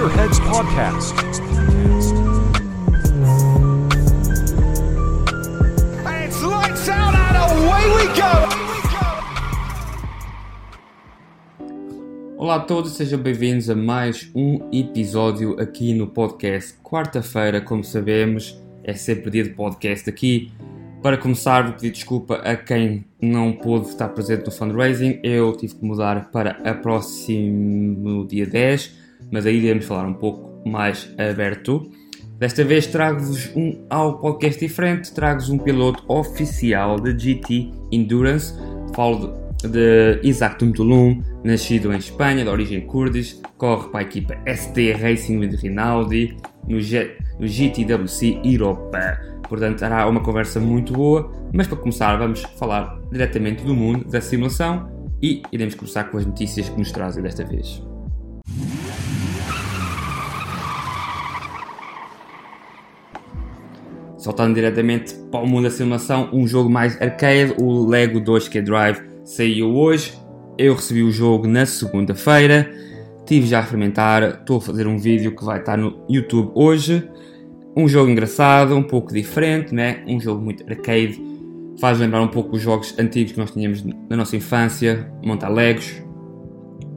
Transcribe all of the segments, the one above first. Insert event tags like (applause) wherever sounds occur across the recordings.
Gearheads Podcast. And it's lights out and away we go! Olá a todos, sejam bem-vindos a mais um episódio aqui no podcast. Quarta-feira, como sabemos, é sempre dia de podcast aqui. Para começar, vou pedir desculpa a quem não pôde estar presente no fundraising. Eu tive que mudar para a próximo dia 10, mas aí iremos falar um pouco mais aberto. Desta vez trago-vos um ao podcast diferente, trago-vos um piloto oficial de GT Endurance. Falo de Isaac Tumtulum, nascido em Espanha, de origem kurdes, corre para a equipa ST Racing de Rinaldi no, G no GTWC Europa. Portanto, será uma conversa muito boa, mas para começar vamos falar diretamente do mundo da simulação e iremos começar com as notícias que nos trazem desta vez. Saltando diretamente para o mundo da simulação, um jogo mais arcade, o Lego 2K Drive saiu hoje. Eu recebi o jogo na segunda-feira, tive já a experimentar, estou a fazer um vídeo que vai estar no YouTube hoje. Um jogo engraçado, um pouco diferente, né? um jogo muito arcade, faz lembrar um pouco os jogos antigos que nós tínhamos na nossa infância, montar Legos.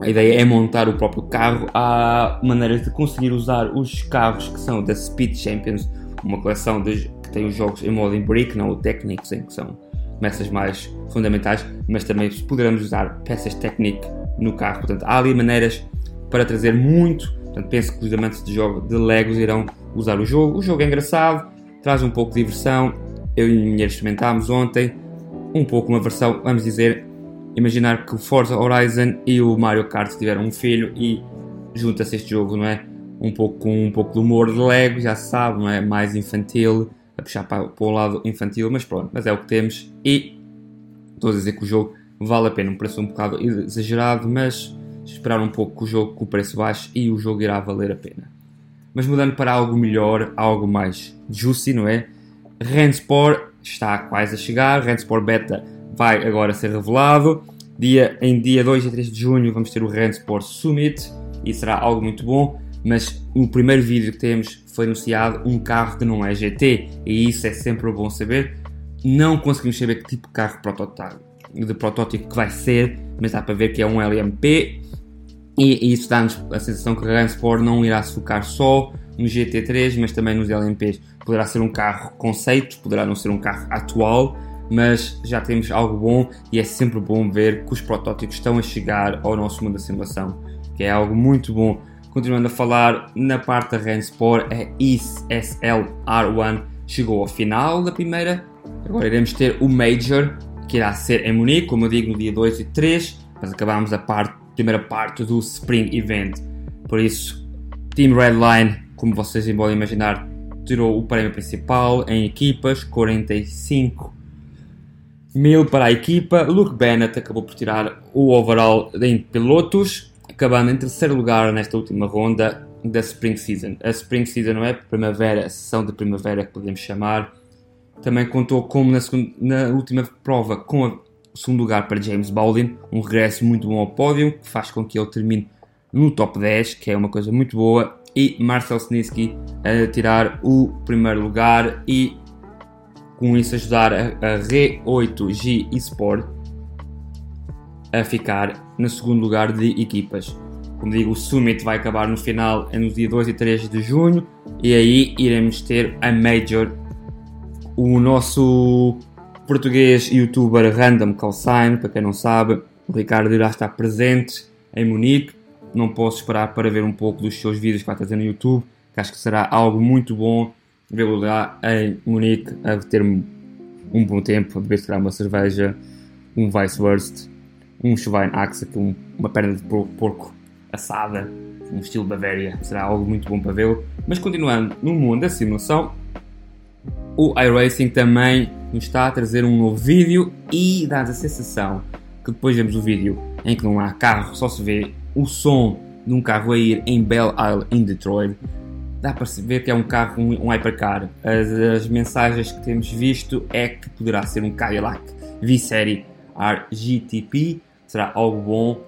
A ideia é montar o próprio carro. Há maneiras de conseguir usar os carros que são da Speed Champions, uma coleção de, que tem os jogos em modo em brick, não o Technics, em que são peças mais fundamentais, mas também poderemos usar peças Technic no carro. Portanto, há ali maneiras para trazer muito. Portanto, penso que os amantes de jogo de Legos irão usar o jogo. O jogo é engraçado, traz um pouco de diversão. Eu e a minha experimentámos ontem um pouco uma versão, vamos dizer, imaginar que o Forza Horizon e o Mario Kart tiveram um filho e junta-se este jogo, não é? Um pouco com um pouco de humor de Lego, já se sabe, não é? Mais infantil, a puxar para, para o lado infantil, mas pronto, mas é o que temos e estou a dizer que o jogo vale a pena, um preço um bocado exagerado, mas esperar um pouco com o jogo com o preço baixo e o jogo irá valer a pena. Mas mudando para algo melhor, algo mais juicy, não é? Rensport está quase a chegar, Rensport Beta vai agora ser revelado. Dia, em dia 2 e 3 de junho vamos ter o Rensport Summit e será algo muito bom. Mas no primeiro vídeo que temos foi anunciado um carro que não é GT e isso é sempre bom saber. Não conseguimos saber que tipo de carro de protótipo que vai ser, mas dá para ver que é um LMP e, isso dá-nos a sensação que a Rensport não irá se focar só no GT3, mas também nos LMPs. Poderá ser um carro conceito, poderá não ser um carro atual, mas já temos algo bom e é sempre bom ver que os protótipos estão a chegar ao nosso mundo da simulação, que é algo muito bom. Continuando a falar na parte da Rensport, a ESL R1 chegou ao final da primeira. Agora iremos ter o Major, que irá ser em Munique, como eu digo, no dia 2 e 3, mas acabamos a parte primeira parte do Spring Event. Por isso, Team Redline, como vocês podem imaginar, tirou o prémio principal em equipas, 45 mil para a equipa. Luke Bennett acabou por tirar o overall em pilotos, acabando em terceiro lugar nesta última ronda da Spring Season. A Spring Season não é primavera, a sessão de primavera que podemos chamar. Também contou como na, segunda, na última prova com a segundo lugar para James Baldwin, um regresso muito bom ao pódio, que faz com que ele termine no top 10, que é uma coisa muito boa, e Marcel Snitsky a tirar o primeiro lugar e com isso ajudar a, a R8G Esport a ficar no segundo lugar de equipas. Como digo, o Summit vai acabar no final no dia 2 e 3 de junho e aí iremos ter a Major. O nosso português youtuber Random Calcine, para quem não sabe, o Ricardo irá estar presente em Munique. Não posso esperar para ver um pouco dos seus vídeos que vai trazer no YouTube, que acho que será algo muito bom vê-lo lá em Munique a ter um bom tempo, a beber se uma cerveja, um Weisswurst, um Schweineachse, um, uma perna de porco assada, um estilo Bavária. Será algo muito bom para vê-lo. Mas continuando no mundo da simulação, o iRacing também nos está a trazer um novo vídeo e dá a sensação que depois vemos o vídeo em que não há carro, só se vê o som de um carro a ir em Belle Isle, em Detroit. Dá para se ver que é um carro, um, um hypercar. As, as, mensagens que temos visto é que poderá ser um Cadillac V-Serie RGTP. Será algo bom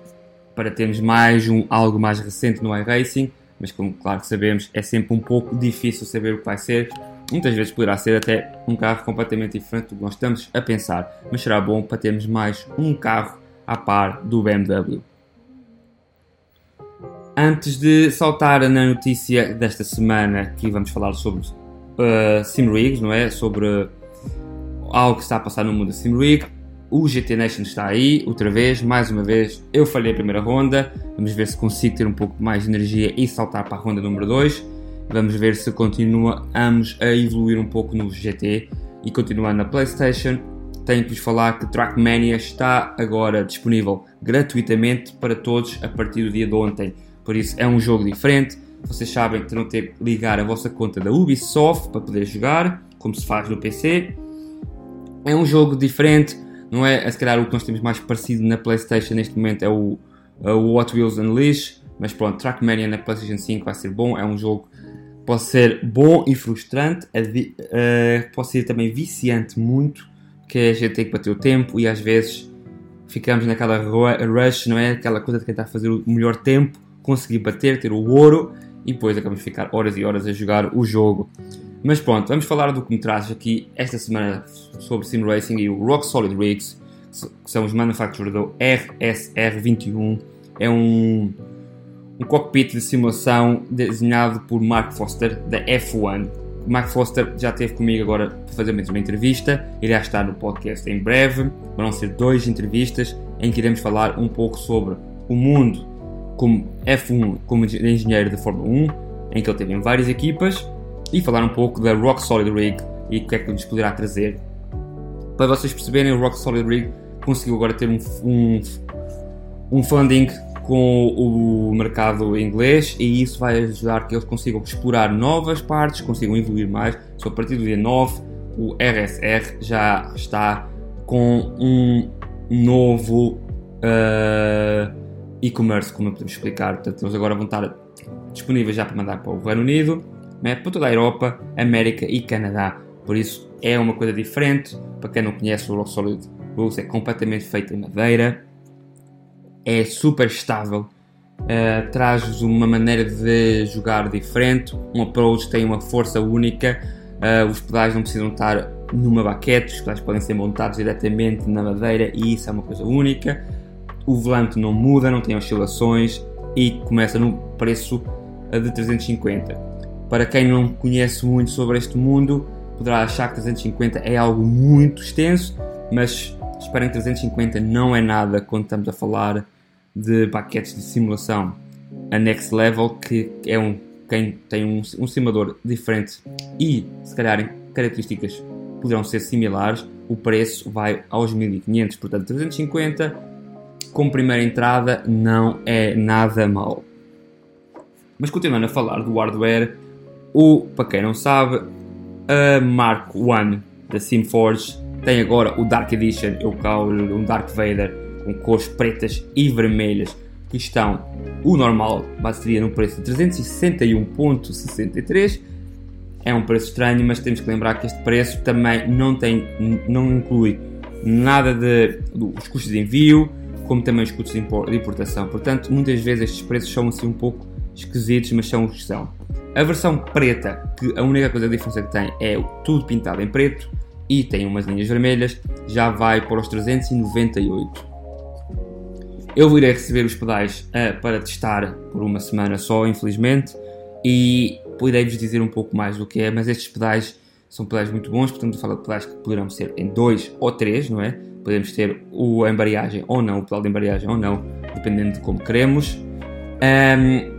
para termos mais um, algo mais recente no iRacing. mas como claro que sabemos, é sempre um pouco difícil saber o que vai ser. Muitas vezes poderá ser até um carro completamente diferente do que nós estamos a pensar, mas será bom para termos mais um carro à par do BMW. Antes de saltar na notícia desta semana, que vamos falar sobre uh, Sim Rigs, não é? Sobre algo que está a passar no mundo da Sim Rig, o GT Nation está aí, outra vez, mais uma vez. Eu falhei a primeira ronda. Vamos ver se consigo ter um pouco mais de energia e saltar para a ronda número 2. Vamos ver se continuamos a evoluir um pouco no GT e continuar na PlayStation. Tenho que vos falar que Trackmania está agora disponível gratuitamente para todos a partir do dia de ontem. Por isso é um jogo diferente. Vocês sabem que terão ter que ligar a vossa conta da Ubisoft para poder jogar, como se faz no PC. É um jogo diferente não é, se calhar, o que nós temos mais parecido na PlayStation neste momento é o, o Hot Wheels Unleashed, mas pronto, Trackmania na PlayStation 5 vai ser bom. É um jogo que pode ser bom e frustrante, uh, pode ser também viciante muito, que a gente tem que bater o tempo e às vezes ficamos naquela rush, não é? Aquela coisa de tentar fazer o melhor tempo, conseguir bater, ter o ouro e depois acabamos de ficar horas e horas a jogar o jogo. Mas pronto, vamos falar do que me traz aqui esta semana sobre Sim Racing e o Rock Solid Rigs, que são os manufacturers do RSR21. É um, um cockpit de simulação desenhado por Mark Foster, da F1. O Mark Foster já esteve comigo agora para fazer uma entrevista, irá estar no podcast em breve. Vão ser duas entrevistas em que iremos falar um pouco sobre o mundo como F1, como engenheiro de Fórmula 1, em que ele teve em várias equipas e falar um pouco da Rock Solid Rig e o que é que nos poderá trazer. Para vocês perceberem, o Rock Solid Rig conseguiu agora ter um, um, um funding com o mercado inglês e isso vai ajudar que eles consigam explorar novas partes, consigam evoluir mais. Só a partir do dia 9 o RSR já está com um novo uh, e-commerce, como podemos explicar. Portanto, eles agora vão estar disponíveis já para mandar para o Reino Unido, né, para toda a Europa, América e Canadá. Por isso é uma coisa diferente. Para quem não conhece, o Rock Solid Rules é completamente feito em madeira, é super estável, uh, traz-vos uma maneira de jogar diferente, um approach tem uma força única, uh, os pedais não precisam estar numa baquete, os pedais podem ser montados diretamente na madeira e isso é uma coisa única. O volante não muda, não tem oscilações e começa no preço de 350. Para quem não conhece muito sobre este mundo, poderá achar que 350 é algo muito extenso, mas esperem que 350 não é nada quando estamos a falar de paquetes de simulação. A Next Level, que é um quem tem um, um simulador diferente e se calhar características poderão ser similares, o preço vai aos 1500, portanto 350 como primeira entrada não é nada mal. Mas continuando a falar do hardware, o, para quem não sabe, a Mark I da SimForge tem agora o Dark Edition, eu calo um Dark Vader com cores pretas e vermelhas que estão o normal seria no preço de 361.63 é um preço estranho mas temos que lembrar que este preço também não tem não inclui nada de dos custos de envio como também os custos de importação. Portanto muitas vezes estes preços são assim um pouco esquisitos mas são o que são a versão preta, que a única coisa a diferença que tem é tudo pintado em preto e tem umas linhas vermelhas, já vai para os 398. Eu irei receber os pedais uh, para testar por uma semana só, infelizmente, e poderei-vos dizer um pouco mais do que é, mas estes pedais são pedais muito bons, portanto, falo de pedais que poderão ser em 2 ou 3, não é? Podemos ter o, a embreagem ou não, o pedal de embreagem ou não, dependendo de como queremos. Um,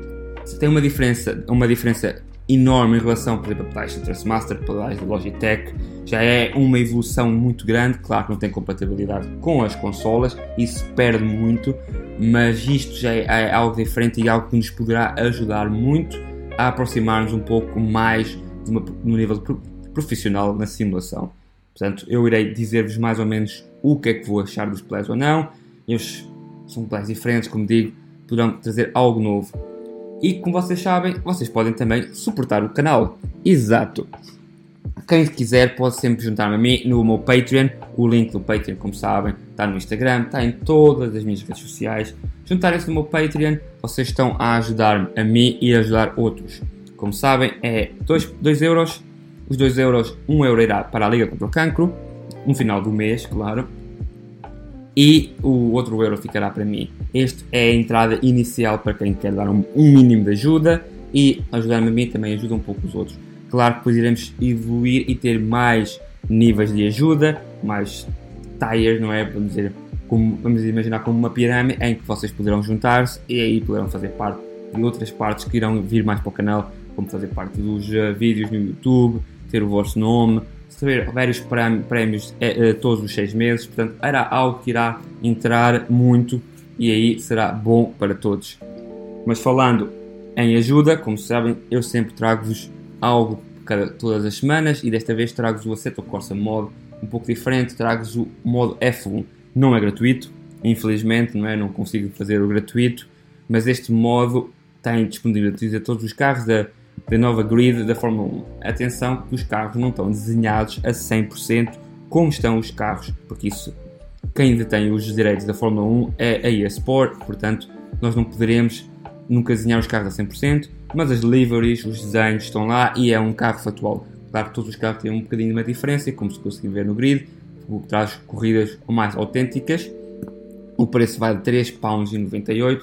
tem uma diferença, uma diferença enorme em relação, por exemplo, a pedais de Trustmaster, pedais de Logitech, já é uma evolução muito grande, claro que não tem compatibilidade com as consolas, isso perde muito, mas isto já é, é algo diferente e algo que nos poderá ajudar muito a aproximar-nos um pouco mais de uma, no nível profissional na simulação. Portanto, eu irei dizer-vos mais ou menos o que é que vou achar dos plays ou não. Eles são plays diferentes, como digo, poderão trazer algo novo. E como vocês sabem, vocês podem também suportar o canal. Exato. quem quiser pode sempre juntar-me a mim no meu Patreon. O link do Patreon, como sabem, está no Instagram, está em todas as minhas redes sociais. Juntarem-se no meu Patreon, vocês estão a ajudar-me a mim e a ajudar outros. Como sabem, é 2 euros. Os 2 euros, 1 um euro irá para a Liga contra o Cancro, no final do mês, claro. E o outro euro ficará para mim. Este é a entrada inicial para quem quer dar um, um mínimo de ajuda e ajudar-me a mim também ajuda um pouco os outros. Claro que depois iremos evoluir e ter mais níveis de ajuda, mais tiers, não é? Vamos dizer, como, vamos imaginar como uma pirâmide em que vocês poderão juntar-se e aí poderão fazer parte de outras partes que irão vir mais para o canal, como fazer parte dos uh, vídeos no YouTube, ter o vosso nome, receber vários prémios uh, todos os seis meses. Portanto, era algo que irá entrar muito e aí será bom para todos. Mas falando em ajuda, como sabem, eu sempre trago-vos algo cada, todas as semanas e desta vez trago-vos o Assetto Corsa modo um pouco diferente, trago-vos o modo F1. Não é gratuito, infelizmente, não é? Não consigo fazer o gratuito, mas este modo tem disponibiliza todos os carros da, da nova grid da Fórmula 1. Atenção que os carros não estão desenhados a 100% como estão os carros, porque isso quem detém os direitos da Fórmula 1 é a EA Sport, portanto nós não poderemos nunca desenhar os carros a 100%, mas as liveries, os desenhos estão lá e é um carro factual. Claro que todos os carros têm um bocadinho de uma diferença, como se conseguir ver no grid, o que traz corridas mais autênticas. O preço vai de 3,98€.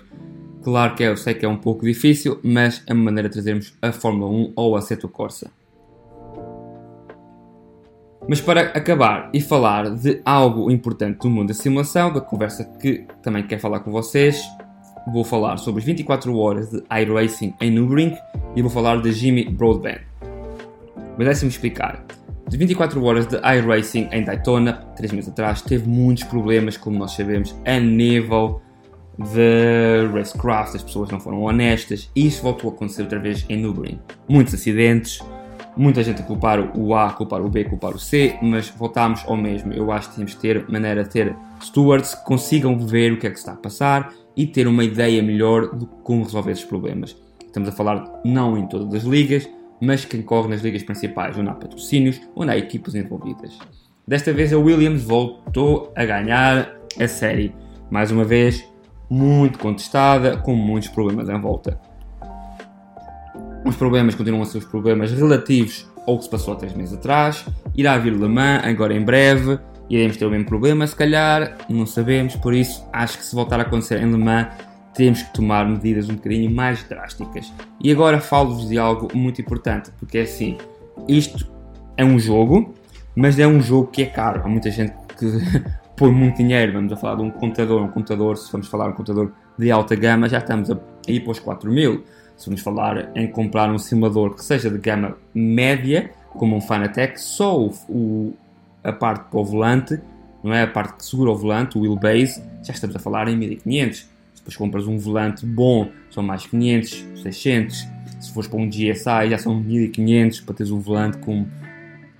Claro que é, eu sei que é um pouco difícil, mas é uma maneira de trazermos a Fórmula 1 ou a Seto Corsa. Mas para acabar e falar de algo importante do mundo da simulação, da conversa que também quero falar com vocês, vou falar sobre as 24 horas de iRacing em Nürburgring e vou falar de Jimmy Broadbent. Mas deixe-me explicar. De 24 horas de iRacing em Daytona, 3 meses atrás, teve muitos problemas, como nós sabemos, a nível de racecraft, as pessoas não foram honestas e isso voltou a acontecer outra vez em Nürburgring. Muitos acidentes, muita gente a culpar o A, culpar o B, culpar o C, mas voltámos ao mesmo. Eu acho que temos que ter maneira de ter stewards que consigam ver o que é que está a passar e ter uma ideia melhor de como resolver esses problemas. Estamos a falar não em todas as ligas, mas quem corre nas ligas principais, onde há patrocínios, onde há equipas envolvidas. Desta vez a Williams voltou a ganhar a série. Mais uma vez, muito contestada, com muitos problemas em volta. Os problemas continuam a ser os problemas relativos ao que se passou há 3 meses atrás. Irá vir Le Mans agora em breve iremos ter o mesmo problema, se calhar, não sabemos, por isso acho que se voltar a acontecer em Le Mans, temos que tomar medidas um bocadinho mais drásticas. E agora falo-vos de algo muito importante, porque é assim, isto é um jogo, mas é um jogo que é caro. Há muita gente que põe muito dinheiro, vamos a falar de um computador, um computador, se vamos falar um computador de alta gama, já estamos a ir para os 4 mil. Se vamos falar em comprar um simulador que seja de gama média, como um Fanatec, só o, o, a parte para o volante, não é? A parte que segura o volante, o wheelbase, já estamos a falar em 1500. Depois compras um volante bom, são mais 500, 600. Se fores para um GSI, já são 1500 para teres um volante com,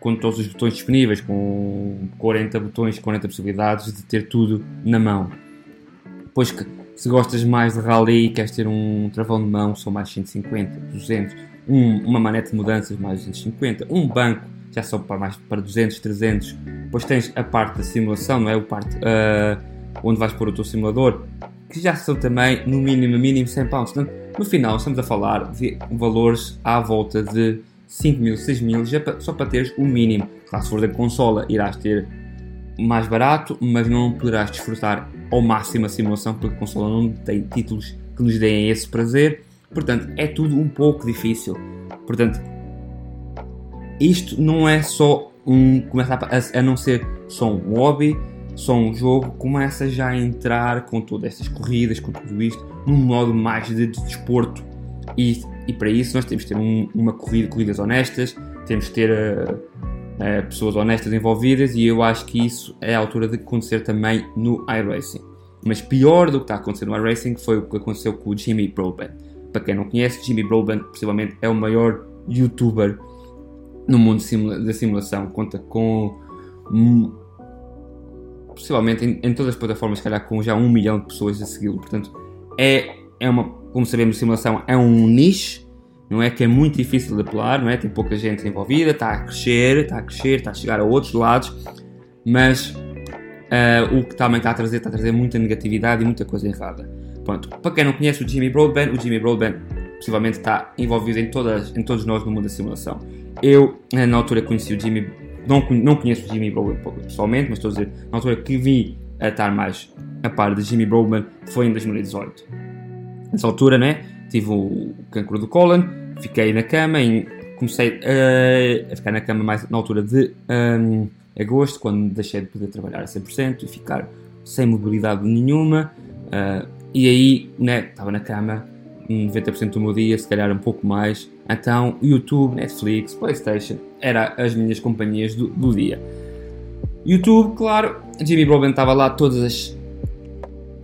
com todos os botões disponíveis, com 40 botões, 40 possibilidades de ter tudo na mão. Depois que se gostas mais de rally e queres ter um travão de mão, são mais 150, 200. Um, uma manete de mudanças, mais 250. Um banco já são para mais para 200, 300. Depois tens a parte da simulação, não é? O parte uh, onde vais pôr o teu simulador, que já são também no mínimo, mínimo 100 pounds. Portanto, no final estamos a falar de valores à volta de 5 mil, 6 mil, já só para teres o mínimo. Claro, se for da consola, irás ter mais barato, mas não poderás desfrutar ao máximo a simulação, porque a consola não tem títulos que nos deem esse prazer. Portanto, é tudo um pouco difícil. Portanto, isto não é só um. começa a, a não ser só um hobby, só um jogo, começa já a entrar com todas estas corridas, com tudo isto, num modo mais de desporto. E, e para isso nós temos que ter um, uma corrida, corridas honestas, temos que ter uh, uh, pessoas honestas envolvidas e eu acho que isso é a altura de acontecer também no iRacing. Mas pior do que está a acontecer no iRacing foi o que aconteceu com o Jimmy Broadbent. Para quem não conhece, Jimmy Broadbent possivelmente é o maior youtuber no mundo simula da simulação. Conta com possivelmente em, em, todas as plataformas, se calhar com já um milhão de pessoas a segui-lo. Portanto, é, é uma, como sabemos, simulação é um nicho, não é que é muito difícil de apelar, não é? Tem pouca gente envolvida, está a crescer, está a crescer, está a chegar a outros lados, mas uh, o que também está a trazer, está a trazer muita negatividade e muita coisa errada. Pronto, para quem não conhece o Jimmy Broadbent, o Jimmy Broadbent possivelmente está envolvido em, todas, em todos nós no mundo da simulação. Eu, eh, na altura, conheci o Jimmy, não, não conheço o Jimmy Broadbent pessoalmente, mas estou a dizer, na altura que vi a estar mais a par de Jimmy Broadbent foi em 2018. Nessa altura, né, tive o cancro do cólon, fiquei na cama e comecei a, a ficar na cama mais na altura de um, agosto, quando deixei de poder trabalhar a 100% e ficar sem mobilidade nenhuma. Uh, e aí, né, estava na cama 90% do meu dia, se calhar um pouco mais. Então, YouTube, Netflix, PlayStation, eram as minhas companhias do, do dia. YouTube, claro, Jimmy Broadbent estava lá todas as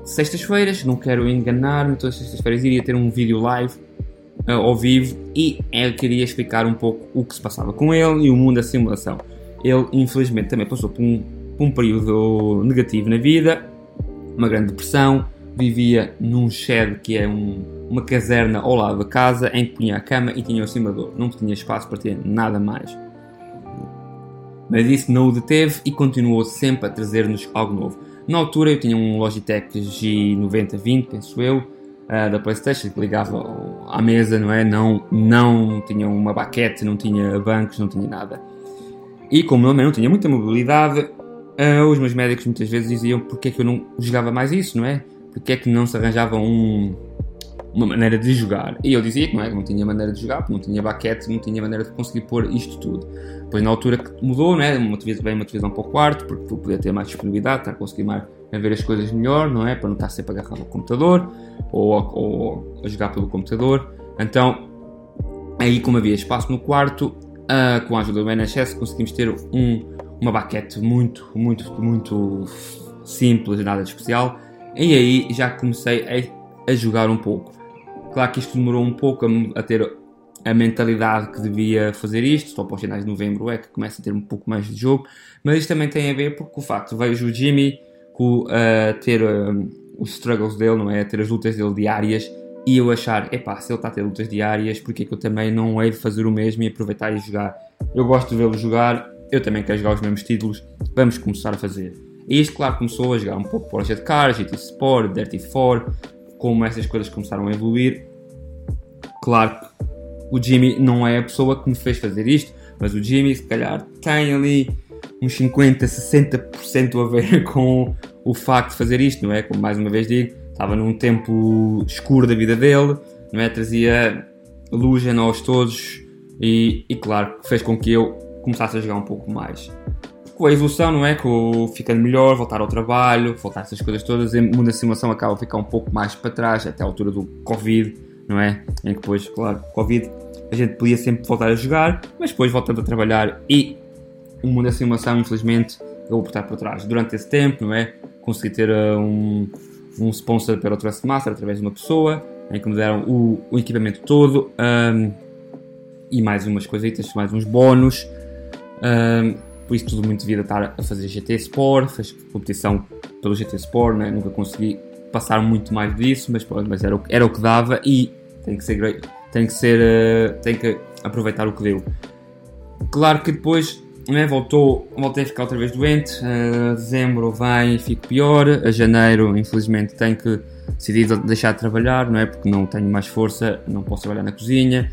sextas-feiras, não quero enganar-me, todas as sextas-feiras iria ter um vídeo live uh, ao vivo e ele queria explicar um pouco o que se passava com ele e o mundo da simulação. Ele, infelizmente, também passou por um, por um período negativo na vida, uma grande depressão, vivia num shed que é um, uma caserna ao lado da casa em que tinha a cama e tinha o simulador. Não tinha espaço para ter nada mais. Mas isso não o deteve e continuou sempre a trazer-nos algo novo. Na altura eu tinha um Logitech G9020, penso eu, uh, da Playstation, que ligava à mesa, não é? Não, não tinha uma baquete, não tinha bancos, não tinha nada. E como eu não tinha muita mobilidade, uh, os meus médicos muitas vezes diziam porque é que eu não jogava mais isso, não é? Porque é que não se arranjava um, uma maneira de jogar. E eu dizia que não, é, não tinha maneira de jogar, porque não tinha baquete, não tinha maneira de conseguir pôr isto tudo. Depois, na altura que mudou, né, uma televisão, veio uma televisão para o quarto, porque tu podia ter mais disponibilidade, estar a conseguir mais, a ver as coisas melhor, não é? Para não estar sempre agarrado ao computador ou, ou a jogar pelo computador. Então, aí, como havia espaço no quarto, uh, com a ajuda do NHS, conseguimos ter um, uma baquete muito, muito, muito simples, nada de especial. E aí já comecei a, a jogar um pouco. Claro que isto demorou um pouco a, a, ter a mentalidade que devia fazer isto, só para os finais de novembro é que começa a ter um pouco mais de jogo, mas isto também tem a ver porque o facto vejo o Jimmy com, uh, ter uh, os struggles dele, não é? Ter as lutas dele diárias e eu achar, epá, se ele está a ter lutas diárias, porque é que eu também não hei de fazer o mesmo e aproveitar e jogar? Eu gosto de vê-lo jogar, eu também quero jogar os mesmos títulos, vamos começar a fazer. E isto, claro, começou a jogar um pouco Project Cars, GT Sport, Dirty 4, como essas coisas começaram a evoluir. Claro que o Jimmy não é a pessoa que me fez fazer isto, mas o Jimmy, se calhar, tem ali uns 50, 60% a ver (laughs) com o facto de fazer isto, não é? Como mais uma vez digo, estava num tempo escuro da vida dele, não é? Trazia luz a nós todos e, e claro, fez com que eu começasse a jogar um pouco mais com a evolução, não é? Com ficando melhor, voltar ao trabalho, voltar essas coisas todas, o mundo da simulação acaba a ficar um pouco mais para trás, até a altura do Covid, não é? Em que depois, claro, Covid, a gente podia sempre voltar a jogar, mas depois voltando a trabalhar e o mundo da simulação, infelizmente, eu vou botar para trás. Durante esse tempo, não é? Consegui ter uh, um, um sponsor para o Trustmaster através de uma pessoa, em que me deram o, o equipamento todo um, e mais umas coisitas, mais uns bónus. Um, por isso tudo muito devido a estar a fazer GT Sport, fez competição pelo GT Sport, né? nunca consegui passar muito mais disso, mas, mas era, o, era o que dava e tem que ser, tem que ser, uh, tem que aproveitar o que deu. Claro que depois né, voltou, voltei a ficar outra vez doente, uh, dezembro vem e fico pior, a janeiro infelizmente tenho que decidir deixar de trabalhar, não é? Porque não tenho mais força, não posso trabalhar na cozinha,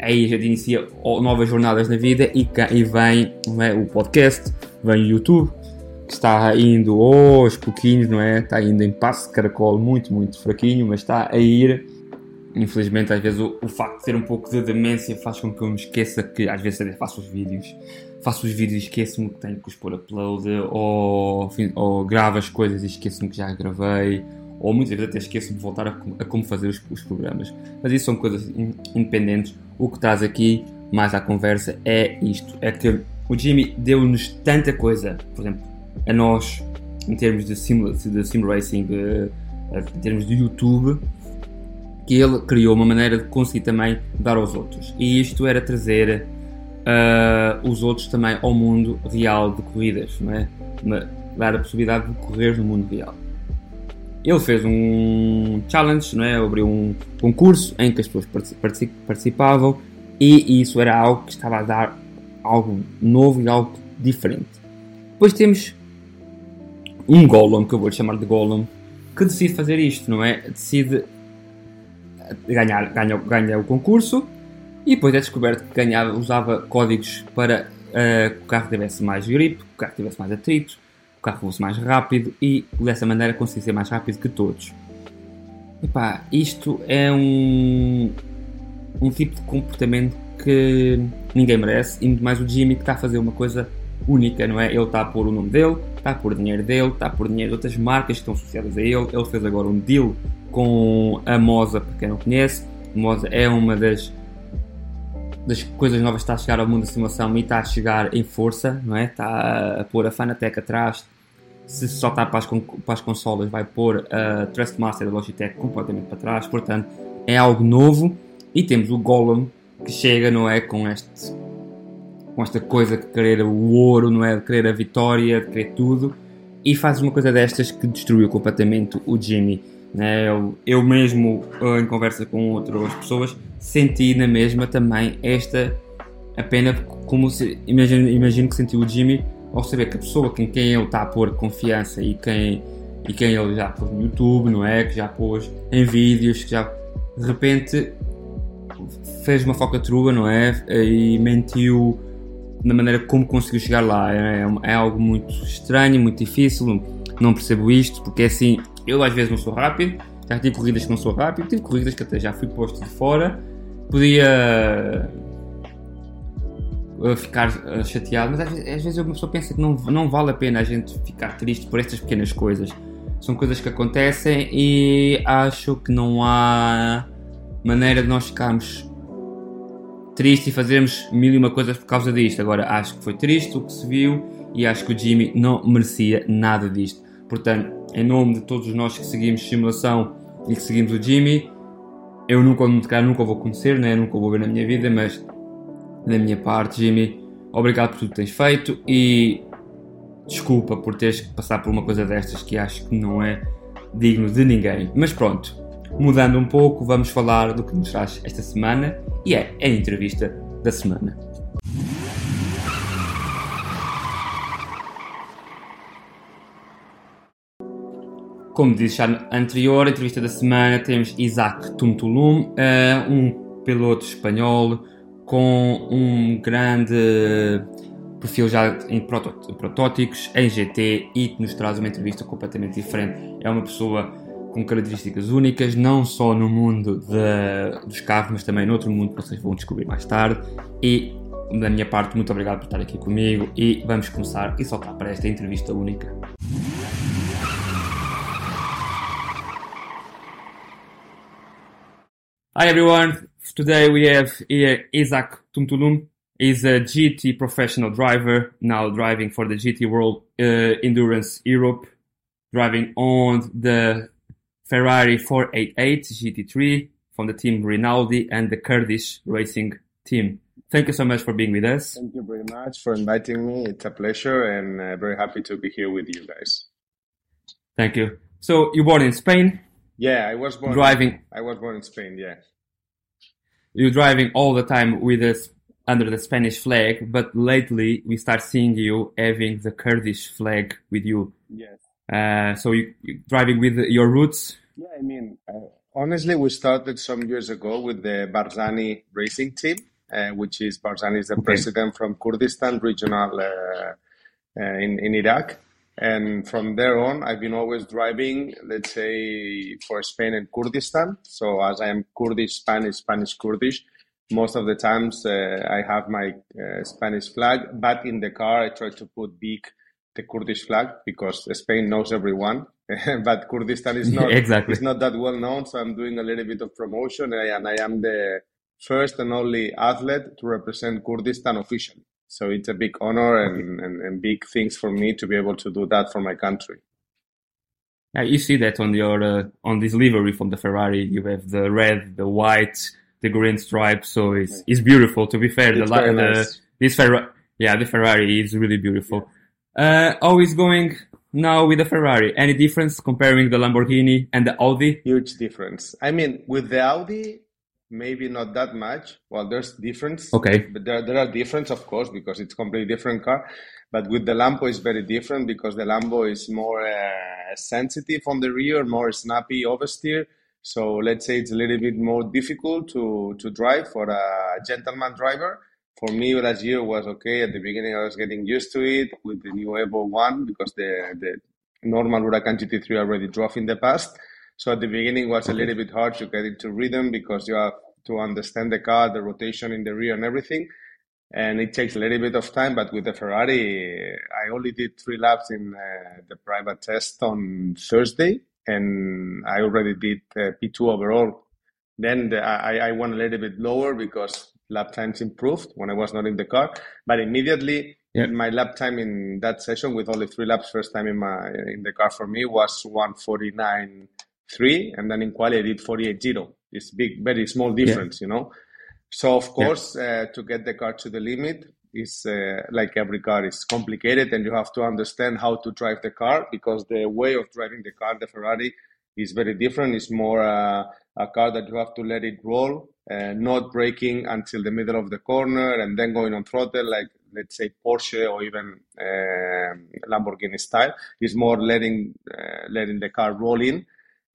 aí gente inicia novas jornadas na vida e, e vem é, o podcast, vem o YouTube, que está indo aos pouquinhos, não é? Está indo em passo de caracol muito, muito fraquinho, mas está a ir. Infelizmente, às vezes, o, o facto de ter um pouco de demência faz com que eu me esqueça que, às vezes, faço os vídeos. Faço os vídeos e esqueço-me que tenho que os pôr upload, ou, ou gravo as coisas e esqueço-me que já gravei, ou muitas vezes até esqueço de voltar a, a como fazer os, os, programas. Mas isso são coisas independentes. O que traz aqui mais à conversa é isto: é que o Jimmy deu-nos tanta coisa, por exemplo, a nós, em termos de sim, de sim racing, uh, em termos de YouTube, que ele criou uma maneira de conseguir também dar aos outros. E isto era trazer uh, os outros também ao mundo real de corridas, não é? Dar a possibilidade de correr no mundo real. ele fez um challenge, não é? abriu um concurso em que as pessoas participavam e isso era algo que estava a dar algo novo e algo diferente. Depois temos um Golem, que eu vou chamar de Golem, que decide fazer isto, não é? Decide ganhar, ganha, ganha o concurso e depois é descoberto que ganhava, usava códigos para uh, que o carro tivesse mais grip, que o carro tivesse mais atrito, que o carro fosse mais rápido e dessa maneira conseguia ser mais rápido que todos. Epá, isto é um, um tipo de comportamento que ninguém merece e muito mais o Jimmy que está a fazer uma coisa única, não é? Ele está a pôr o nome dele, está a pôr dinheiro dele, está a pôr dinheiro de outras marcas que estão associadas a ele. Ele fez agora um deal com a Moza, para quem não conhece. A Moza é uma das, das coisas novas que está a chegar ao mundo da simulação e está a chegar em força, não é? Está a pôr a Fanatec atrás. Se soltar para as, para as consolas, vai pôr a Trustmaster da Logitech completamente para trás. Portanto, é algo novo. E temos o Golem que chega, não é? Com este com esta coisa de querer o ouro, não é? De querer a vitória, de querer tudo, e faz uma coisa destas que destruiu completamente o Jimmy. Né? Eu, eu mesmo, em conversa com outras pessoas, senti na mesma também esta a pena, como se, imagino, imagino que sentiu o Jimmy ao saber que a pessoa com quem ele está a pôr confiança e quem, e quem ele já pôs no YouTube, não é? Que já pôs em vídeos, que já de repente fez uma focatrua, não é? E mentiu na maneira como conseguiu chegar lá. É, é, algo muito estranho, muito difícil. Não percebo isto, porque é assim, eu às vezes não sou rápido, já tive corridas que não sou rápido, tive corridas que até já fui posto de fora, podia uh, ficar uh, chateado, mas às vezes, às vezes uma pessoa pensa que não, não vale a pena a gente ficar triste por estas pequenas coisas. São coisas que acontecem e acho que não há maneira de nós ficarmos triste e fazermos mil e uma coisas por causa disto. Agora, acho que foi triste o que se viu e acho que o Jimmy não merecia nada disto. Portanto, em nome de todos nós que seguimos simulação e que seguimos o Jimmy, eu nunca, nunca vou conhecer, né? nunca vou ver na minha vida, mas da minha parte, Jimmy, obrigado por tudo que tens feito e desculpa por teres que passar por uma coisa destas que acho que não é digno de ninguém. Mas pronto, Mudando um pouco, vamos falar do que nos traz esta semana e é a entrevista da semana. Como disse já anterior, a entrevista da semana temos Isaac Tumtulum, eh, um piloto espanhol com um grande perfil já em protótipos, em GT e que nos traz uma entrevista completamente diferente. É uma pessoa com características únicas, não só no mundo de, dos carros, mas também no outro mundo que vocês vão descobrir mais tarde. E da minha parte, muito obrigado por estar aqui comigo e vamos começar e soltar para esta entrevista única. Hi everyone, today we have here Isaac Tumtulum. He's a GT professional driver, now driving for the GT World uh, Endurance Europe, driving on the Ferrari 488 GT3 from the team Rinaldi and the Kurdish Racing team. Thank you so much for being with us. Thank you very much for inviting me. It's a pleasure and uh, very happy to be here with you guys. Thank you. So you born in Spain? Yeah, I was born driving. I was born in Spain. Yeah. You're driving all the time with us under the Spanish flag, but lately we start seeing you having the Kurdish flag with you. Yes. Uh, so you, you driving with your roots? Yeah, I mean, uh, honestly, we started some years ago with the Barzani racing team, uh, which is Barzani is the okay. president from Kurdistan regional uh, uh, in in Iraq. And from there on, I've been always driving, let's say, for Spain and Kurdistan. So as I am Kurdish, Spanish, Spanish, Kurdish, most of the times uh, I have my Spanish flag, but in the car I try to put big the Kurdish flag because Spain knows everyone, (laughs) but Kurdistan is not (laughs) exactly is not that well known. So I'm doing a little bit of promotion, and I am the first and only athlete to represent Kurdistan officially. So it's a big honor and, and, and big things for me to be able to do that for my country. Yeah, you see that on your uh, on this livery from the Ferrari. You have the red, the white, the green stripes. So it's it's beautiful. To be fair, it's the, the nice. this Ferrari, yeah, the Ferrari is really beautiful. Yeah. Uh, how is going now with the Ferrari? Any difference comparing the Lamborghini and the Audi? Huge difference. I mean, with the Audi, maybe not that much. Well, there's difference. Okay. But there, there are difference, of course, because it's completely different car. But with the Lambo, it's very different because the Lambo is more uh, sensitive on the rear, more snappy oversteer. So let's say it's a little bit more difficult to, to drive for a gentleman driver. For me, last year was okay. At the beginning, I was getting used to it with the new Evo 1 because the, the normal Huracan GT3 already drove in the past. So at the beginning, it was a little bit hard to get into rhythm because you have to understand the car, the rotation in the rear, and everything. And it takes a little bit of time. But with the Ferrari, I only did three laps in uh, the private test on Thursday, and I already did uh, P2 overall. Then the, I, I went a little bit lower because lap times improved when I was not in the car. But immediately, Yeah. my lap time in that session with only three laps, first time in my in the car for me was 149.3, and then in quali I did 48.0. It's big, very small difference, you know. So of course, uh, to get the car to the limit is uh, like every car is complicated, and you have to understand how to drive the car because the way of driving the car, the Ferrari, is very different. It's more uh, a car that you have to let it roll, uh, not braking until the middle of the corner, and then going on throttle, like let's say Porsche or even um Lamborghini style. Is more letting uh, letting the car roll in.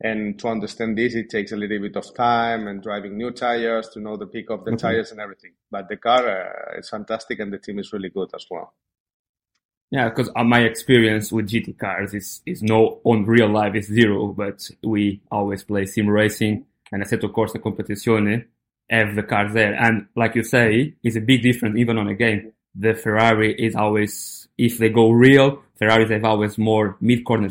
And to understand this, it takes a little bit of time and driving new tires to know the peak of the tires and everything. But the car uh, is fantastic and the team is really good as well. Yeah, because my experience with GT cars is is no on real life is zero, but we always play sim racing and Assetto Corsa Competizione have the cars there. And like you say, it's a big difference even on a game. The Ferrari is always, if they go real, Ferraris have always more mid corner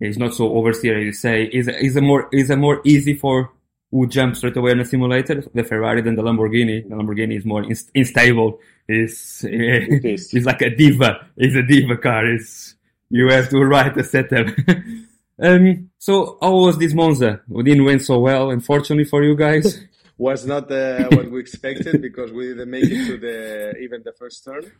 It's not so oversteer as you say. Is is a more is a more easy for who jump straight away in a simulator, the Ferrari than the Lamborghini. The Lamborghini is more inst- unstable. It's, is. (laughs) it's like a diva. It's a diva car. It's, you have to write a setup. (laughs) um, so how was this Monza? We didn't win so well, unfortunately for you guys. (laughs) Was not uh, what we expected because we didn't make it to the even the first turn.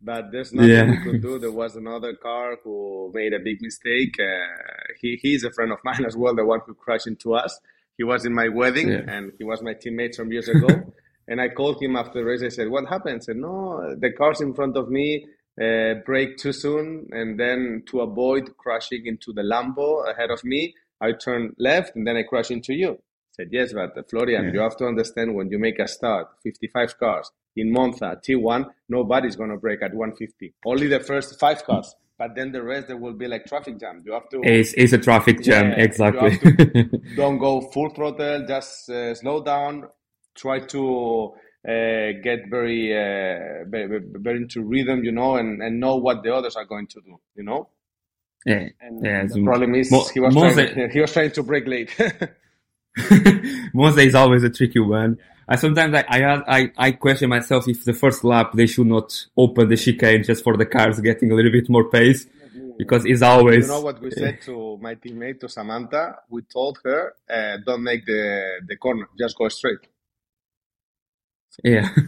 But there's nothing Yeah. we could do. There was another car who made a big mistake. Uh, he he's a friend of (laughs) mine as well, the one who crashed into us. He was in my wedding Yeah. and he was my teammate some years ago. (laughs) and I called him after the race. I said, "What happened?" He said, "No, the cars in front of me uh, brake too soon, and then to avoid crashing into the Lambo ahead of me, I turned left and then I crashed into you." I said, "Yes, but uh, Florian, Yeah. you have to understand when you make a start, 55 cars in Monza T1, nobody's gonna break at 150. Only the first five cars." But then the rest, there will be like traffic jam. You have to It's, it's a traffic jam, Yeah, exactly. have (laughs) don't go full throttle just uh, slow down try to uh, get very, uh, very very into rhythm you know and, and know what the others are going to do you know yeah, and yeah. the problem is he was trying, (laughs) he was trying to break late (laughs) (laughs) Monza is always a tricky one. I sometimes I, I I I question myself if the first lap they should not open the chicane just for the cars getting a little bit more pace because it's always you know what we said to my teammate to Samantha we told her uh, don't make the the corner just go straight yeah (laughs)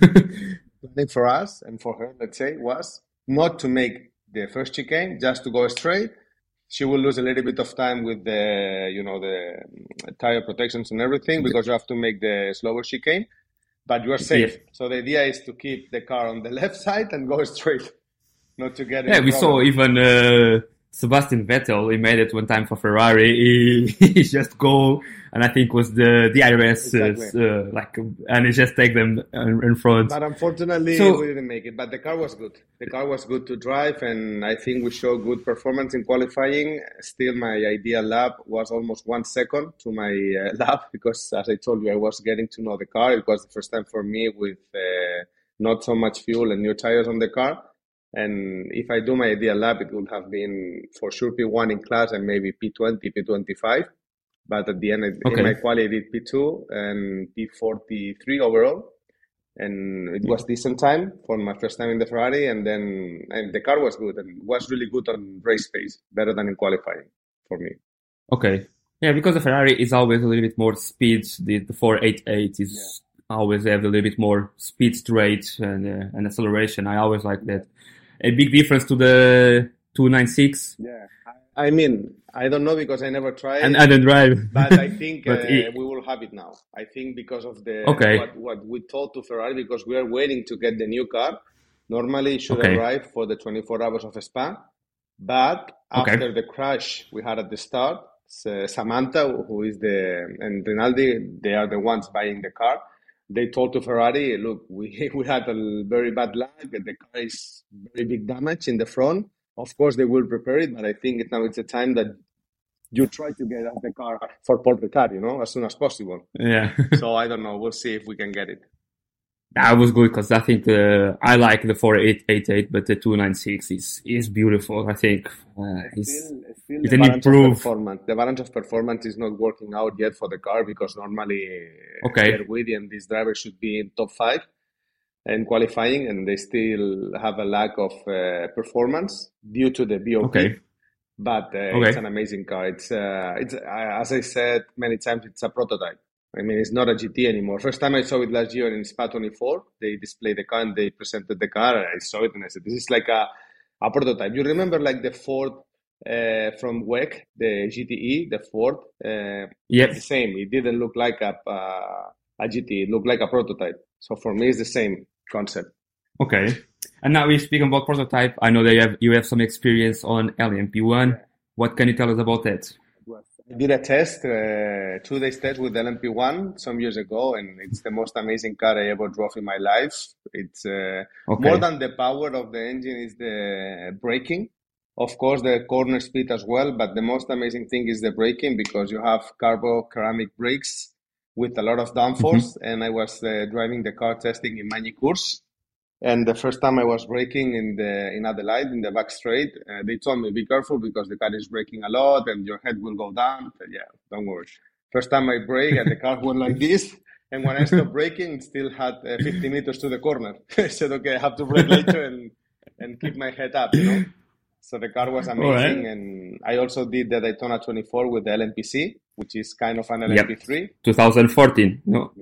the thing for us and for her, let's say, was not to make the first chicane, just to go straight. She will lose a little bit of time with the, you know, the tire protections and everything because you have to make the slower chicane, but you are safe. Yeah. So the idea is to keep the car on the (laughs) left side and go straight, not to get. yeah we saw even uh, Sebastian Vettel he made it one time for Ferrari he, (laughs) he just go and I think was the DRS uh, Exactly. uh, like and he just take them in in front But unfortunately, So- we didn't make it. But the car was good. The car was good to drive, and I think we showed good performance in qualifying. Still, my ideal lap was almost one second to my uh, (laughs) lap because, as I told you, I was getting to know the car. It was the first time for me with uh, not so much fuel and new tires on the car. And if I do my ideal lap, it would have been for sure P1 in class and maybe P20, P25. But at the end, Okay. in my quali, I did P2 and P43 overall and it was decent time for my first time in the Ferrari, and then and the car was good and was really good on race pace, better than in qualifying for me. Okay. Yeah, because the Ferrari is always a little bit more speed. The, the 488 is always have a little bit more speed straight and, uh, and acceleration. I always like that. A big difference to the 296. Yeah. I mean, I don't know because I never tried. And I don't drive. but I think (laughs) But uh, it- we will have it now. I think because of the Okay. what, what we told to Ferrari because we are waiting to get the new car. Normally it should Okay. arrive for the 24 hours of Spa, but Okay. after the crash we had at the start, Samantha, who is the and Rinaldi, they are the ones buying the car. They told to Ferrari, look, we (laughs) we had a very bad luck. The car is very big damage in the front. Of course, they will repair it, but I think now it's a time that you try to get out the car for Paul Ricard, you know, as soon as possible. Yeah. So I don't know. We'll see if we can get it. That was good because I think the I like the 4888, but the 296 is is beautiful. I think uh, it's, Still, still it's an improve. performance. The balance of performance is not working out yet for the car because normally uh, Okay. And this driver should be in top five and qualifying, and they still have a lack of uh, performance due to the BOP. Okay. But uh, Okay. it's an amazing car. It's uh, it's uh, as I said many times, it's a prototype. I mean, it's not a GT anymore. First time I saw it last year in Spa 24, they displayed the car and they presented the car. I saw it and I said, "This is like a a prototype." You remember like the Ford uh, from WEC, the GTE, the Ford. Uh, Yep. it's the same. It didn't look like a uh, a GT. It looked like a prototype. So for me, it's the same concept. Okay. And now we're speaking about prototype. I know that you have you have some experience on LMP1. What can you tell us about that? I did a test, uh, two days test with LMP1 some years ago, and it's the most amazing car I ever drove in my life. It's uh, Okay. more than the power of the engine is the braking. Of course, the corner speed as well, but the most amazing thing is the braking because you have carbo ceramic brakes with a lot of downforce. And I was uh, driving the car testing in Magny-Cours. And the first time I was braking in the in Adelaide in the back straight, uh, they told me be careful because the car is braking a lot and your head will go down. Said, yeah, don't worry. First time I brake and the car went like this, and when I stopped braking, it still had uh, 50 meters to the corner. (laughs) I said, okay, I have to brake later and and keep my head up, you know. So the car was amazing, and I also did the Daytona 24 with the LMPC, which is kind of an LMP3. Yep. 2014. No.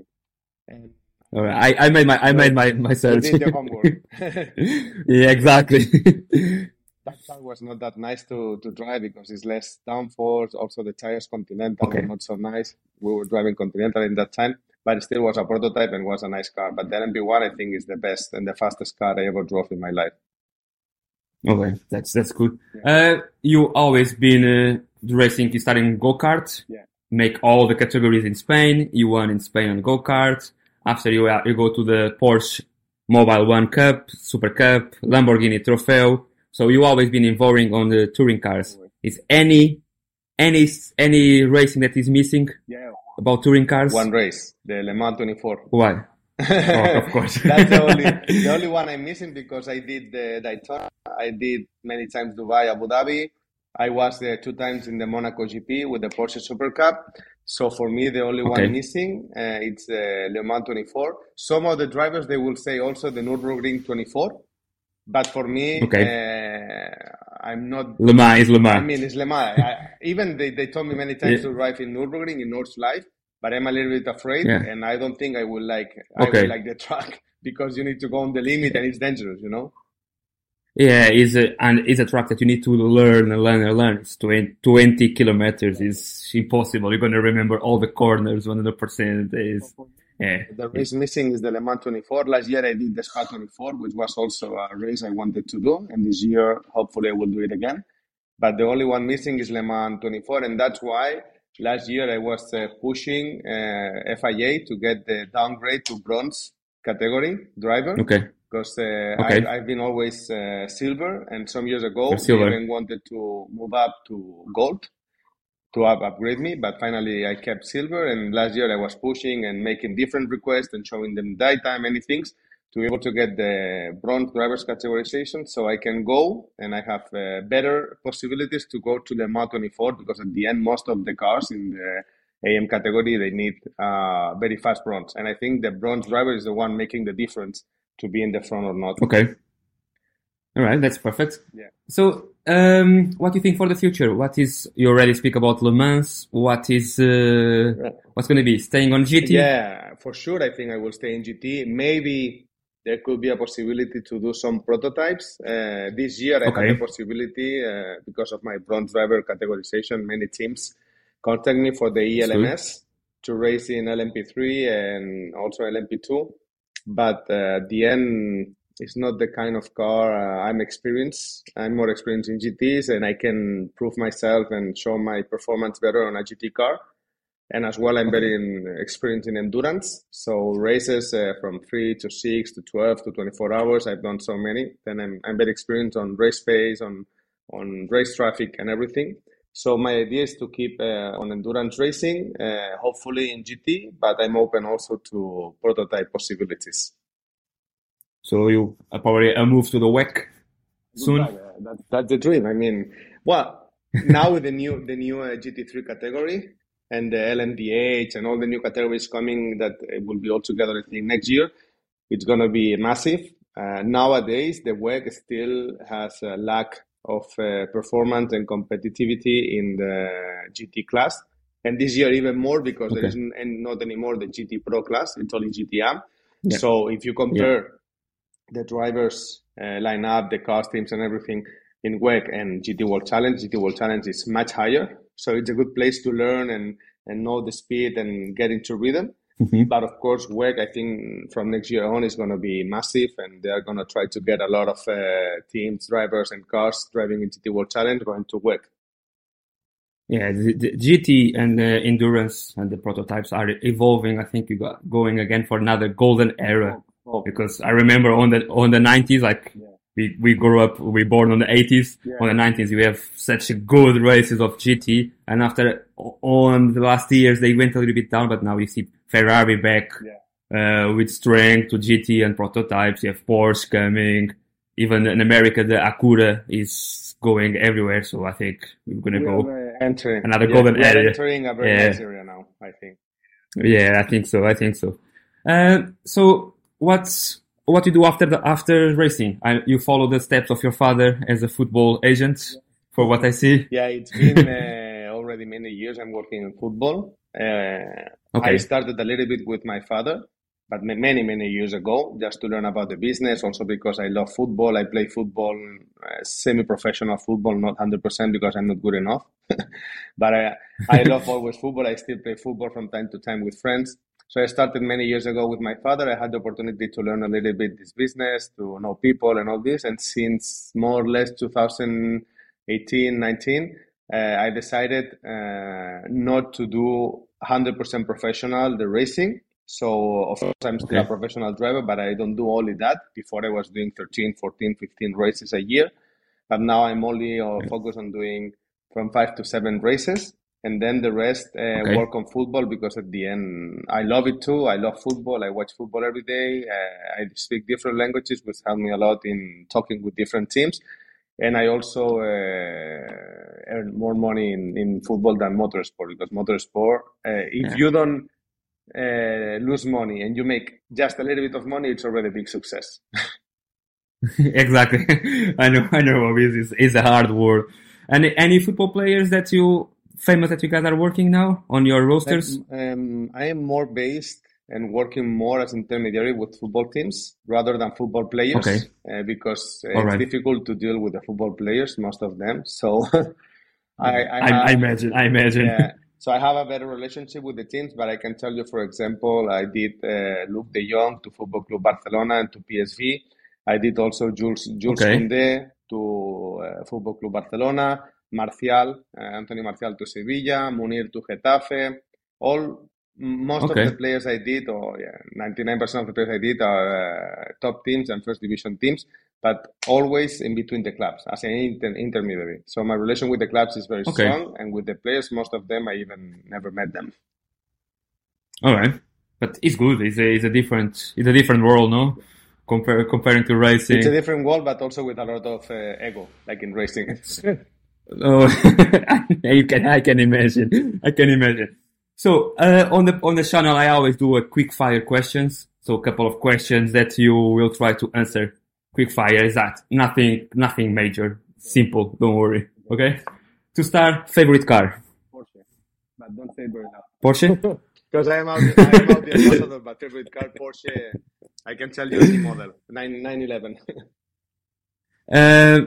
And All right. I, I made my I made my my search. did the homework. (laughs) (laughs) yeah, exactly. (laughs) That car was not that nice to, to drive because it's less downforce. Also, the tires Continental Okay. were not so nice. We were driving Continental in that time, but it still was a prototype and was a nice car. But the LMP1, I think, is the best and the fastest car I ever drove in my life. okay, that's that's good. Uh, you always been uh, racing. You started go kart. Yeah. Make all the categories in Spain. You won in Spain on go kart. After you you go to the Porsche Mobile One Cup, Super Cup, Lamborghini Trofeo. So you always been involving on the touring cars. Is any any any racing that is missing Yeah. about touring cars? One race, the Le Mans 24. Why? (laughs) Oh, of course. That's the only (laughs) the only one I'm missing because I did the Daytona, I did many times Dubai, Abu Dhabi. I was there two times in the Monaco GP with the Porsche Super Cup. So for me, the only Okay. one missing uh, it's uh, Le Mans 24. Some of the drivers they will say also the Nürburgring 24, but for me, Okay. uh, I'm not Le Mans is Le Mans. I mean, it's Le Mans. I, (laughs) even they, they told me many times Yeah. to drive in Nürburgring in North Life, but I'm a little bit afraid, Yeah. and I don't think I will like I Okay. will like the (laughs) track because you need to go on the limit and it's dangerous, you know. Yeah, it's a, and it's a track that you need to learn and learn and learn. It's 20, 20 kilometers is impossible. You're going to remember all the corners 100%. Is, yeah. The race missing is the Le Mans 24. Last year I did the Spa 24, which was also a race I wanted to do, and this year hopefully I will do it again. But the only one missing is Le Mans 24, and that's why last year I was uh, pushing uh, FIA to get the downgrade to bronze category driver. Okay. Because uh, Okay. I've, I've been always uh, silver, and some years ago silver. they even wanted to move up to gold to up, upgrade me, but finally I kept silver. And last year I was pushing and making different requests and showing them daytime, many things to be able to get the bronze drivers categorization, so I can go and I have uh, better possibilities to go to the Mach 24 because at the end most of the cars in the AM category they need uh, very fast bronze, and I think the bronze driver is the one making the difference to be in the front or not. Okay. All right. That's perfect. Yeah. So, um, what do you think for the future? What is, you already speak about Le Mans. What is, uh, what's going to be? Staying on GT? Yeah, for sure. I think I will stay in GT. Maybe there could be a possibility to do some prototypes. Uh, this year, I Okay. had the possibility uh, because of my bronze driver categorization. Many teams contact me for the. ELMS to race in LMP3 and also LMP2. But uh, at the end, it's not the kind of car uh, I'm experienced. I'm more experienced in GTs, and I can prove myself and show my performance better on a GT car. And as well, I'm very in, experienced in endurance. So races uh, from three to six to 12 to 24 hours, I've done so many. Then I'm, I'm very experienced on race pace, on, on race traffic and everything. So my idea is to keep uh, on endurance racing, uh, hopefully in GT, but I'm open also to prototype possibilities. So you uh, probably a move to the WEC soon. That, that's the dream. I mean, well, now with the new the new uh, GT3 category and the LMDH and all the new categories coming that will be all together I think next year, it's gonna be massive. Uh, nowadays, the WEC still has a lack of uh, performance and competitivity in the GT class, and this year even more because there Okay. isn't and not anymore the GT Pro class. It's only GTM. Yeah. So if you compare the drivers uh, line up, the costumes and everything in WEC and GT World Challenge. GT World Challenge is much higher, so it's a good place to learn and, and know the speed and get into rhythm. Mhm. But of course, WEC, I think from next year on is going to be massive, and they're going to try to get a lot of uh, teams, drivers, and cars driving in GT World Challenge going to WEC. Yeah, the, the GT and the endurance and the prototypes are evolving. I think you got going again for another golden era Oh, because I remember on the on the 90s, like Yeah. We we grew up, we born on the 80s. Yeah. On the 90s, we have such a good races of GT, and after on the last years they went a little bit down, but now we see Ferrari back uh, with strength to GT and prototypes. You have Porsche coming. Even in America, the Acura is going everywhere. So I think we're gonna we go. uh, entering Another yeah, golden area. entering a very Yeah. nice area now. I think. Yeah, I think so. I think so. Uh, so what's what you do after the after racing? I, you follow the steps of your father as a football agent, for what I see. Yeah, it's been uh, already many years I'm working in football. Uh, Okay. I started a little bit with my father, but many, many years ago, just to learn about the business. Also because I love football. I play football, uh, semi-professional football, not 100% because I'm not good enough. (laughs) but I, I love (laughs) always football. I still play football from time to time with friends. So I started many years ago with my father. I had the opportunity to learn a little bit this business, to know people and all this. And since more or less 2018, 19, uh, I decided uh, not to do 100% professional the racing. So of course I'm still a professional driver, but I don't do only that. Before I was doing 13, 14, 15 races a year, but now I'm only uh, focused on doing from five to seven races, and then the rest uh, Okay. work on football because at the end I love it too. I love football. I watch football every day. Uh, I speak different languages, which help me a lot in talking with different teams. And I also uh, earn more money in, in football than motorsport because motorsport, uh, if Yeah. you don't uh, lose money and you make just a little bit of money, it's already a big success. (laughs) exactly. (laughs) I know. I know. It's, it's a hard word. Any any football players that you famous that you guys are working now on your rosters? Um, I am more based and working more as intermediary with football teams rather than football players Okay. uh, because uh, it's right. difficult to deal with the football players, most of them. So (laughs) I, I, I, I imagine. I imagine. yeah. So I have a better relationship with the teams, but I can tell you, for example, I did uh, Luke De Jong to Football Club Barcelona and to PSV. I did also Jules Jules Okay. Koundé to uh, Football Club Barcelona, Martial, uh, Anthony Martial to Sevilla, Munir to Getafe. All most Okay. of the players I did, or yeah, 99% of the players I did are uh, top teams and first division teams, but always in between the clubs as an inter- intermediary. So my relation with the clubs is very Okay. strong, and with the players, most of them I even never met them. All right, but it's good. It's a it's a different it's a different world, no? Compare comparing to racing. It's a different world, but also with a lot of uh, ego, like in racing. (laughs) Oh, (laughs) you can I can imagine. I can imagine. So uh, on the on the channel, I always do a quick fire questions. So a couple of questions that you will try to answer. Quick fire is that nothing nothing major, simple. Don't worry. Okay. To start, favorite car, Porsche, but don't say very loud. Porsche. (laughs) Because I am out, I am out the ambassador, but favorite car Porsche. I can tell you the model, 9, 911. (laughs) Uh,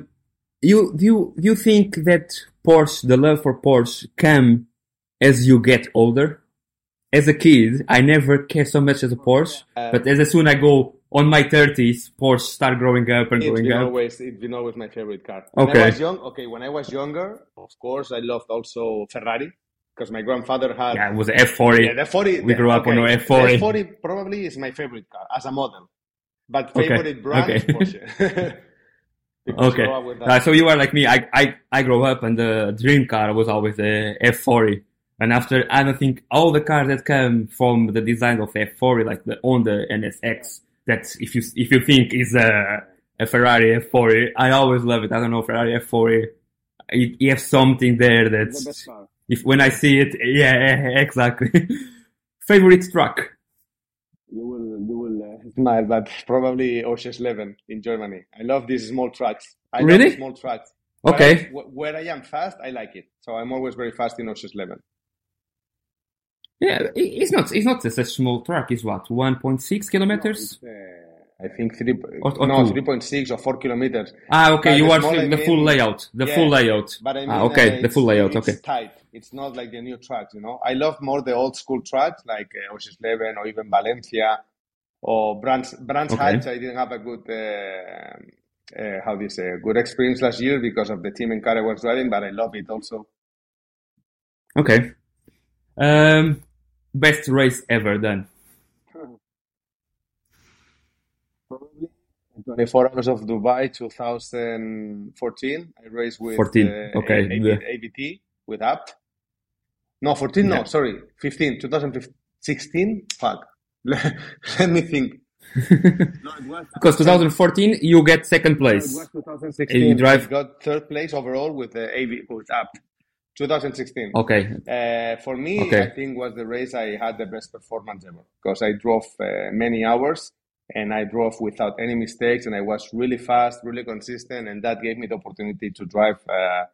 you do you do you think that Porsche, the love for Porsche, come as you get older? As a kid, I never cared so much as a Porsche, Uh, but as, as soon I go on my thirties, Porsche start growing up and It's growing been up. always it's been always my favorite car. When Okay. I was young, okay, when I was younger, of course, I loved also Ferrari because my grandfather had Yeah, it was F forty. yeah, the 40. We the- grew up on okay, a F40. F40 probably is my favorite car as a model, but Okay, favorite brand is okay. Porsche. (laughs) Because Okay, up with that. uh, so you are like me. I, I I grew up and the dream car was always the F forty. And after I don't think all the cars that come from the design of F forty, like the Honda NSX, that if you if you think is a a Ferrari F forty, I always love it. I don't know Ferrari F forty. You have something there that's if when I see it, (laughs) yeah, (laughs) exactly. Favorite truck? You will, you will uh, smile, but probably Osh's 11 in Germany. I love these small trucks. I Really? love small trucks. Where Okay. I- where I am fast, I like it. So I'm always very fast in Osh's 11. Yeah, it's not it's not just a small track. It's what one point six kilometers. Uh, I think three, Or- or no, two. 3.6 or 4 kilometers. Ah, okay. But You are the full layout. The Yeah, full layout. But I mean, ah, okay. uh, the full layout. It's Okay. tight. It's not like the new trucks, you know. I love more the old school trucks like uh, Osh's 11 or even Valencia or Brands Brands Okay. Hatch. I didn't have a good uh, uh, how do you say a good experience last year because of the team and car I was driving, but I love it also. Okay. Um, best race ever done. (laughs) Probably 24 hours of Dubai 2014. I raced with 14, uh, okay, A- ABT with Apt. No, 14. Yeah. No, sorry, 15. 2016. Fuck. (laughs) Let me think. (laughs) No, Because 2014 you get second it place. And 2016. you drive- I got third place overall with the AB with Apt. 2016. Okay. Uh, for me, Okay. I think was the race I had the best performance ever because I drove uh, many hours and I drove without any mistakes and I was really fast, really consistent, and that gave me the opportunity to drive uh,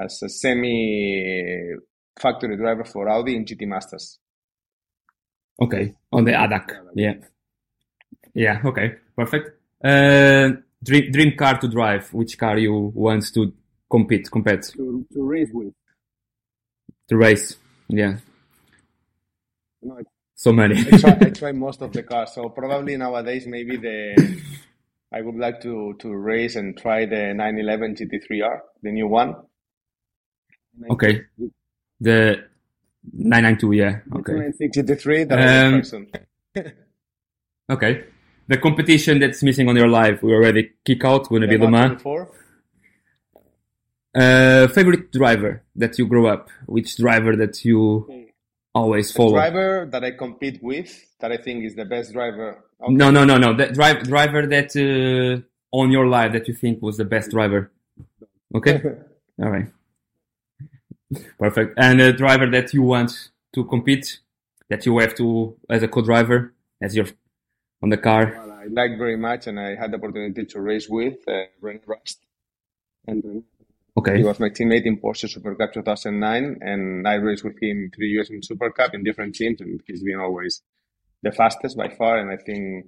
as a semi factory driver for Audi in GT Masters. Okay. On the ADAC. Yeah. Yeah. Okay. Perfect. Uh, dream dream car to drive. Which car you want to compete compete To, to race with. To race? Yeah. No, So many. I try, I (laughs) try most of the cars, so probably nowadays maybe the I would like to to race and try the 911 GT3R, the new one. okay. The 992. Yeah. Okay. GT3 that Um, will try soon. Okay. The competition that's missing on your life, we already kick out. Gonna be Le Mans. 24. Uh, favorite driver that you grew up? Which driver that you always follow? driver that I compete with that I think is the best driver. out No, no, no, no. The drive, driver that uh, on your life that you think was the best driver. Okay. (laughs) All right. Perfect. And a driver that you want to compete, that you have to as a co-driver, as your on the car. Well, I like very much, and I had the opportunity to race with uh, René Rast. And he was my teammate in Porsche Super Cup 2009, and I raced with him three years in Super Cup in different teams, and he's been always the fastest by far. And I think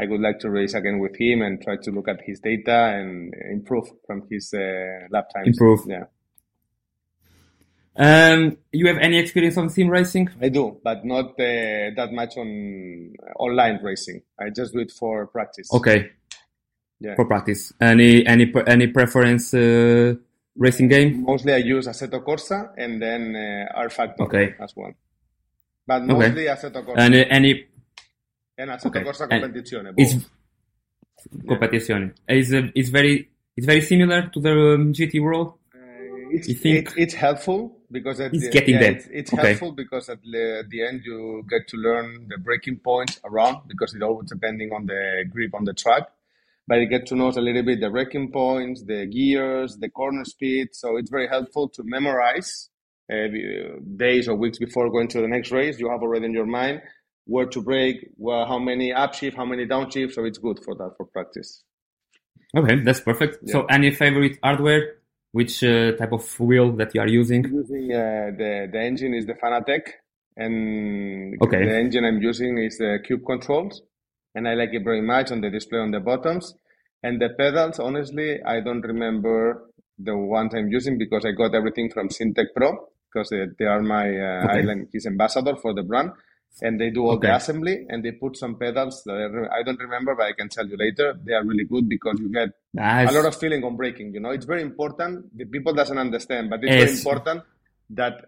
I would like to race again with him and try to look at his data and improve from his uh, lap times. Improve. Yeah, Um, you have any experience on sim racing? I do, but not uh, that much on online racing. I just do it for practice. Okay. Yeah. For practice. Any any any preference uh, racing game? Mostly I use Assetto Corsa and then uh, R Factor Okay. as one. But mostly Assetto Corsa And uh, any and Assetto okay. Corsa And Competizione. it's both. competition. Is uh, it's very it's very similar to the um, GT world. Uh, it's, You think- it, it's helpful because at It's the, getting yeah, there. It's, it's Okay. helpful because at the, at the end you get to learn the braking points around because it always depending on the grip on the track. But you get to know a little bit the braking points, the gears, the corner speed. So it's very helpful to memorize uh, days or weeks before going to the next race. You have already in your mind where to brake, well, how many upshift, how many downshift. So it's good for that for practice. Okay, that's perfect. So, any favorite hardware? Which uh, type of wheel that you are using? using uh, the the engine is the Fanatec, and Okay. the engine I'm using is the Cube Controls. And I like it very much on the display on the bottoms. And the pedals, honestly, I don't remember the ones I'm using because I got everything from Syntec Pro because they, they are my uh, Okay. island his ambassador for the brand. And they do all Okay. the assembly and they put some pedals that I, re- I don't remember, but I can tell you later. They are really good because you get Nice. a lot of feeling on braking. You know, it's very important. The people doesn't understand, but it's very important that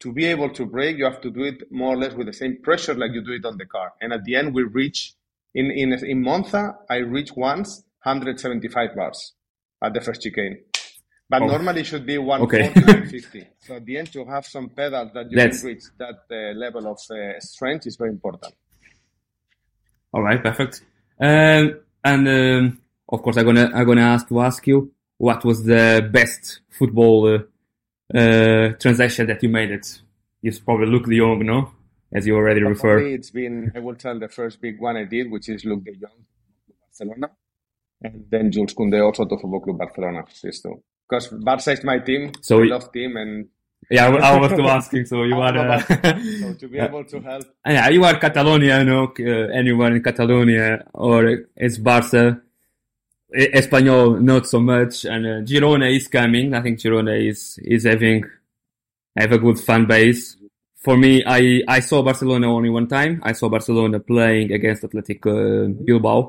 to be able to brake, you have to do it more or less with the same pressure like you do it on the car. And at the end, we reach in in in Monza. I reached once 175 bars at the first chicane, but Oh. normally it should be Okay. 150. (laughs) So at the end, to have some pedals that you That's- can reach that uh, level of uh, strength is very important. All right, perfect. Um, and um, of course, I'm gonna I'm gonna ask to ask you what was the best football uh, uh, transaction that you made. It you probably look young, no? As you already referred. it's been, I will tell the first big one I did, which is Luke de Jong, Barcelona, and then Jules Koundé also to Football Club Barcelona, these two. Because Barca is my team, So I you- love team, and Yeah, I, I was to asking. So you (laughs) (laughs) are. Uh, so to be able to help, yeah, you are Catalonia, no? Uh, anyone in Catalonia or it's Barca. Espanol, not so much, and uh, Girona is coming. I think Girona is is having have a good fan base. For me, I I saw Barcelona only one time. I saw Barcelona playing against Athletic uh, Bilbao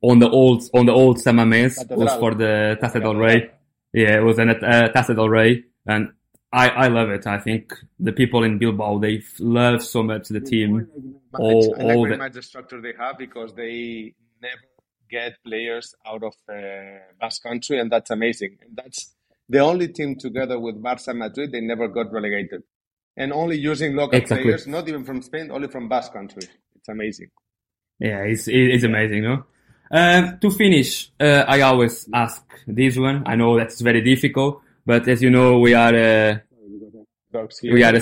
on the old on the old Samamés. It was for the Taça del Rey. Yeah, it was an uh, Taça del Rey, and I I love it. I think the people in Bilbao they love so much the team. All- I like all very the- much the structure they have because they never get players out of uh, Basque Country, and that's amazing. And that's the only team together with Barca Madrid they never got relegated, and only using local Exactly. players, not even from Spain, only from Basque Country. It's amazing. Yeah, it's it's amazing, no? Um, to finish, uh, I always ask this one. I know that's very difficult, but as you know, we are uh, we are a,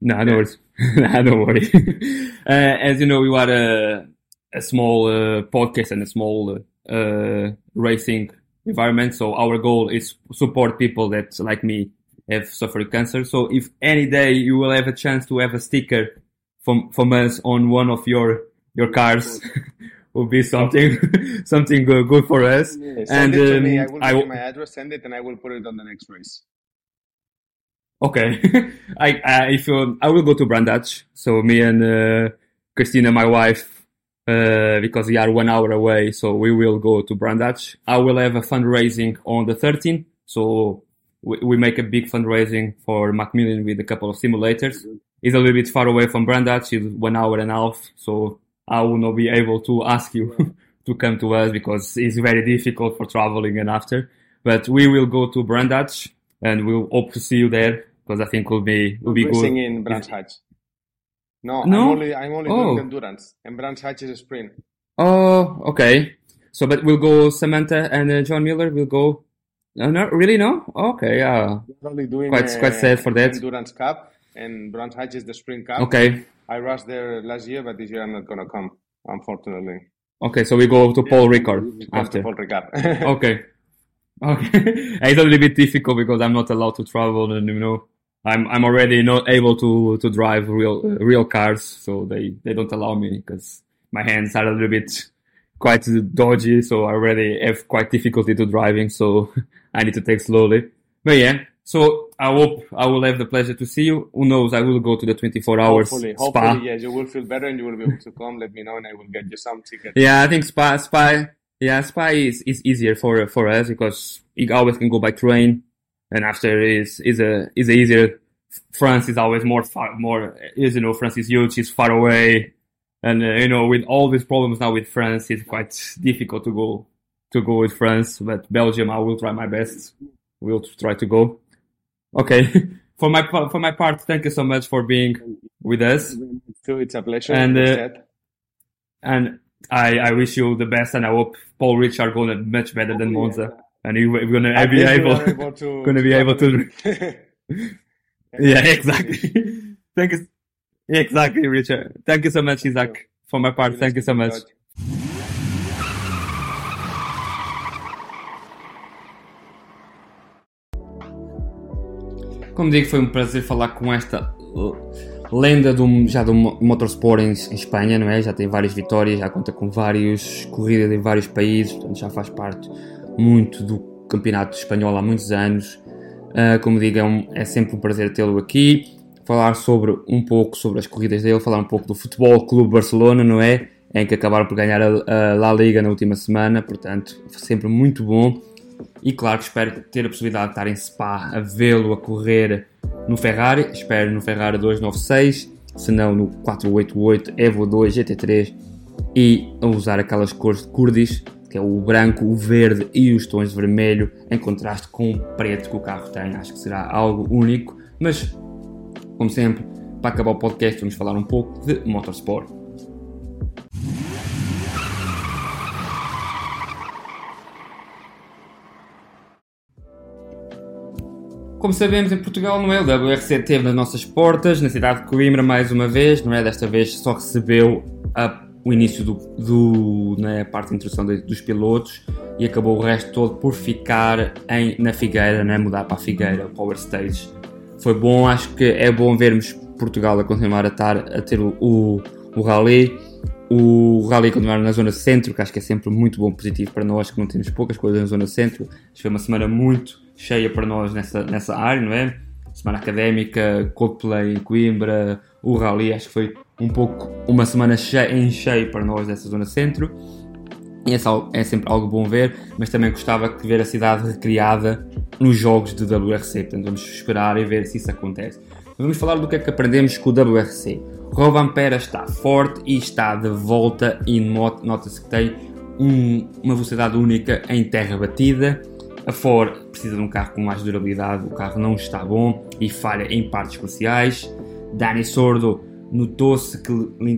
no, no, worries. (laughs) no, don't worry. (laughs) uh, as you know, we are a, a small uh, podcast and a small uh, racing environment. So our goal is support people that, like me, have suffered cancer. So if any day you will have a chance to have a sticker from from us on one of your your cars, (laughs) will be something (laughs) something good, good for us. Send And, it to me. I um, will I give you my address. Send it, and I will put it on the next race. Okay, (laughs) I, I if you, I will go to Brandach. So me and uh, Christina, my wife, uh, because we are one hour away, so we will go to Brandach. I will have a fundraising on the 13th, so we, we make a big fundraising for Macmillan with a couple of simulators. It's a little bit far away from Brandach. It's one hour and a half, so I will not be able to ask you (laughs) to come to us because it's very difficult for traveling and after. But we will go to Brandach and we'll hope to see you there because I think will be will be good. in Brands Hatch. No, No? I'm only I'm only Oh. doing endurance, and Brands Hatch is a sprint. Oh, okay. So, but we'll go Samantha and uh, John Miller. will go. No, no, really, no. Okay, yeah. We're only doing Quite- uh, quite sad for that. Endurance Cup, and Brands Hatch is the Spring cup. Okay, I rushed there last year, but this year I'm not gonna come, unfortunately. okay. So we go to Paul Ricard after. Paul Ricard. (laughs) Okay, okay. (laughs) it's a little bit difficult because I'm not allowed to travel, and you know, I'm I'm already not able to to drive real real cars, so they they don't allow me because my hands are a little bit quite dodgy, so I already have quite difficulty to driving, so (laughs) I need to take slowly. But yeah, so I hope I will have the pleasure to see you. Who knows? I will go to the 24 hours hopefully, spa. hopefully, yes, you will feel better and you will be able to come. Let me know, and I will get you some tickets. Yeah, I think Spa, Spa, yeah, Spa is, is easier for for us because you always can go by train, and after is is a is a easier. France is always more far more is you know France is huge, it's far away, and uh, you know with all these problems now with France, it's quite difficult to go to go with France. But Belgium, I will try my best. We'll try to go. Okay, (laughs) for my for my part, thank you so much for being with us. So it's a pleasure. And, uh. And I, I wish you the best, and I hope Paul Richard going to much better than Monza, and you- we're gonna be able, (laughs) able to, gonna be able to. (laughs) yeah, exactly. thank you, exactly, Richard. Thank you so much, Isaac. For my part, thank you so much. Como digo, foi um prazer falar com esta lenda do, já do motorsport em, em, Espanha, não é? Já tem várias vitórias, já conta com várias corridas em vários países, portanto já faz parte muito do campeonato espanhol há muitos anos. Uh, como digo, é, um, é, sempre um prazer tê-lo aqui. Falar sobre um pouco sobre as corridas dele, falar um pouco do Futebol Clube Barcelona, não é? Em que acabaram por ganhar a, a La Liga na última semana, portanto, sempre muito bom. E claro que espero ter a possibilidade de estar em Spa a vê-lo a correr no Ferrari. Espero no Ferrari 296, se não no 488 Evo 2 GT3 e a usar aquelas cores de Curdis, que é o branco, o verde e os tons de vermelho, em contraste com o preto que o carro tem. Acho que será algo único, mas como sempre, para acabar o podcast, vamos falar um pouco de motorsport. Como sabemos, em Portugal, não é? O WRC teve nas nossas portas, na cidade de Coimbra, mais uma vez, não é? Desta vez só recebeu a, o início do, do parte de introdução de, dos pilotos e acabou o resto todo por ficar em, na Figueira, né? Mudar para a Figueira, Power Stage. Foi bom, acho que é bom vermos Portugal a continuar a, a ter o, o, o Rally. O Rally continuar na zona centro, que acho que é sempre muito bom, positivo para nós, que não temos poucas coisas na zona centro. Acho que foi uma semana muito cheia para nós nessa, nessa área, não é? Semana académica, Coldplay em Coimbra, o Rally, acho que foi um pouco uma semana cheia, em cheio para nós nessa zona centro. É, sempre algo bom ver, mas também gostava de ver a cidade recriada nos jogos de WRC. Portanto, vamos esperar e ver se isso acontece. Vamos falar do que é que aprendemos com o WRC. Rovan Pera está forte e está de volta e nota-se que tem um, uma velocidade única em terra batida a Ford precisa de um carro com mais durabilidade, o carro não está bom e falha em partes cruciais. Danny Sordo notou-se que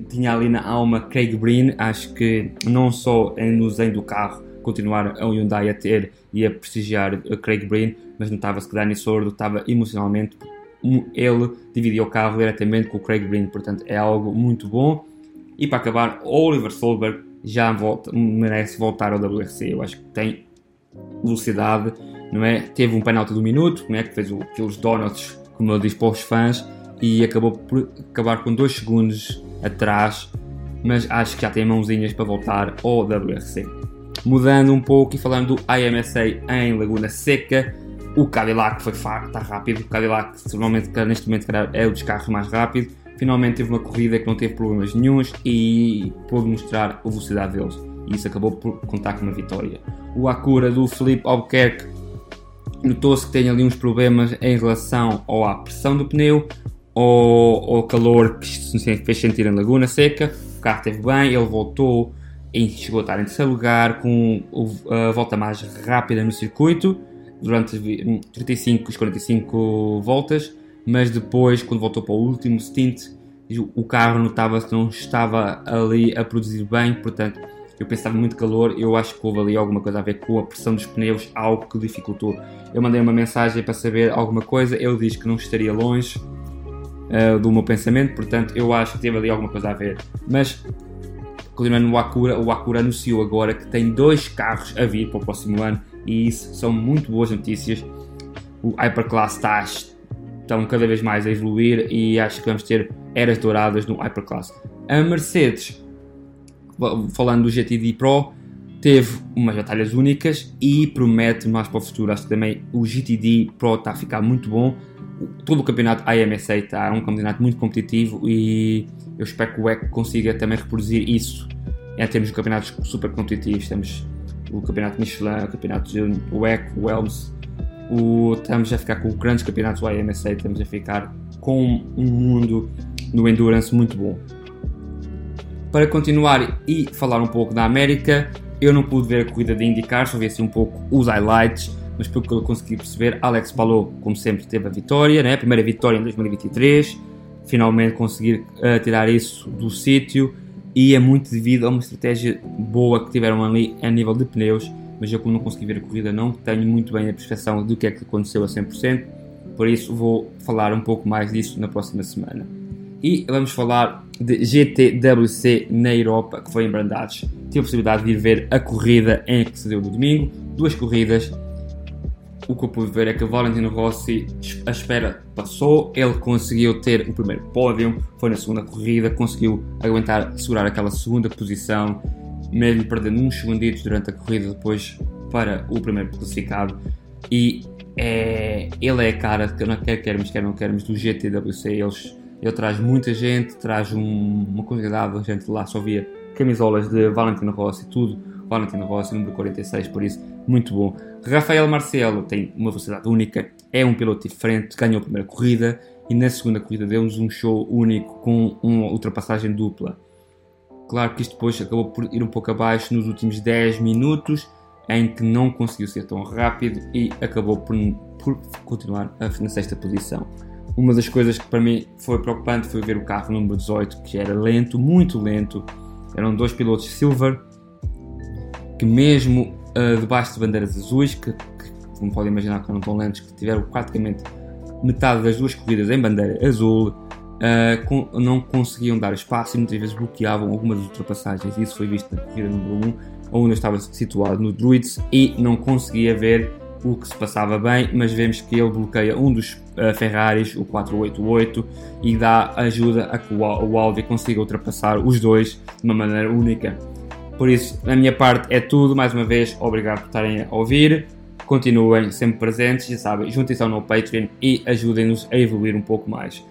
tinha ali na alma Craig Breen, acho que não só no desenho do carro continuar a Hyundai a ter e a prestigiar Craig Breen, mas notava-se que Danny Sordo estava emocionalmente, ele dividia o carro diretamente com o Craig Breen, portanto é algo muito bom. E para acabar, Oliver Solberg já volta, merece voltar ao WRC, eu acho que tem velocidade, não é? Teve um penalti do minuto, não é? Que fez aqueles donuts, como eu disse para os fãs, e acabou por acabar com 2 segundos atrás, mas acho que já tem mãozinhas para voltar ao WRC. Mudando um pouco e falando do IMSA em Laguna Seca, o Cadillac foi está rápido, o Cadillac normalmente neste momento é o dos carros mais rápido, finalmente teve uma corrida que não teve problemas nenhums e pôde mostrar a velocidade deles e isso acabou por contar com uma vitória. O Acura do Felipe Albuquerque notou-se que tem ali uns problemas em relação à pressão do pneu ou ao calor que se fez sentir em Laguna Seca. O carro esteve bem, ele voltou e chegou a estar em terceiro lugar com a volta mais rápida no circuito durante 35 e 45 voltas, mas depois, quando voltou para o último stint, o carro notava-se não estava ali a produzir bem, portanto eu pensava muito calor, eu acho que houve ali alguma coisa a ver com a pressão dos pneus, algo que dificultou. Eu mandei uma mensagem para saber alguma coisa, ele diz que não estaria longe uh, do meu pensamento, portanto eu acho que teve ali alguma coisa a ver. Mas, continuando no Acura, o Acura anunciou agora que tem dois carros a vir para o próximo ano e isso são muito boas notícias. O Hyperclass está estão cada vez mais a evoluir e acho que vamos ter eras douradas no Hyperclass. A Mercedes falando do GTD Pro, teve umas batalhas únicas e promete mais para o futuro. Acho que também o GTD Pro está a ficar muito bom. Todo o campeonato AMSA está um campeonato muito competitivo e eu espero que o WEC consiga também reproduzir isso em termos de campeonatos super competitivos. Temos o campeonato Michelin, o campeoto do WEC, o Elms. O, estamos a ficar com grandes campeonatos do AMSA, estamos a ficar com um mundo no Endurance muito bom. Para continuar e falar um pouco da América, eu não pude ver a corrida de indicar, só vi assim um pouco os highlights, mas pelo que eu consegui perceber, Alex Palou, como sempre, teve a vitória, né? a primeira vitória em 2023, finalmente conseguir uh, tirar isso do sítio e é muito devido a uma estratégia boa que tiveram ali a nível de pneus, mas eu como não consegui ver a corrida não tenho muito bem a percepção do que é que aconteceu a 100%, por isso vou falar um pouco mais disso na próxima semana. E vamos falar de GTWC na Europa, que foi em Brandados. Tive a possibilidade de ir ver a corrida em que se deu no domingo, duas corridas. O que eu pude ver é que Valentino Rossi, a espera passou, ele conseguiu ter o primeiro pódio, foi na segunda corrida, conseguiu aguentar, segurar aquela segunda posição, mesmo perdendo uns segunditos durante a corrida depois para o primeiro classificado. E é, ele é a cara, que não quer queremos, quer não queremos, do GTWC. Eles, ele traz muita gente, traz um, uma quantidade de gente lá, só via camisolas de Valentino Rossi, tudo Valentino Rossi, número 46, por isso, muito bom. Rafael Marcelo tem uma velocidade única, é um piloto diferente, ganhou a primeira corrida e na segunda corrida deu-nos um show único com uma ultrapassagem dupla. Claro que isto depois acabou por ir um pouco abaixo nos últimos 10 minutos, em que não conseguiu ser tão rápido e acabou por, por continuar na sexta posição. Uma das coisas que para mim foi preocupante foi ver o carro número 18, que era lento, muito lento. Eram dois pilotos Silver, que mesmo uh, debaixo de bandeiras azuis, que, que como podem imaginar que não tão lentos, que tiveram praticamente metade das duas corridas em bandeira azul, uh, com, não conseguiam dar espaço e muitas vezes bloqueavam algumas ultrapassagens. Isso foi visto na corrida número 1, onde eu estava situado no Druids e não conseguia ver o que se passava bem, mas vemos que ele bloqueia um dos uh, Ferraris, o 488, e dá ajuda a que o, o Audi consiga ultrapassar os dois de uma maneira única. Por isso, da minha parte é tudo. Mais uma vez, obrigado por estarem a ouvir. Continuem sempre presentes, já sabem, juntem-se ao novo Patreon e ajudem-nos a evoluir um pouco mais.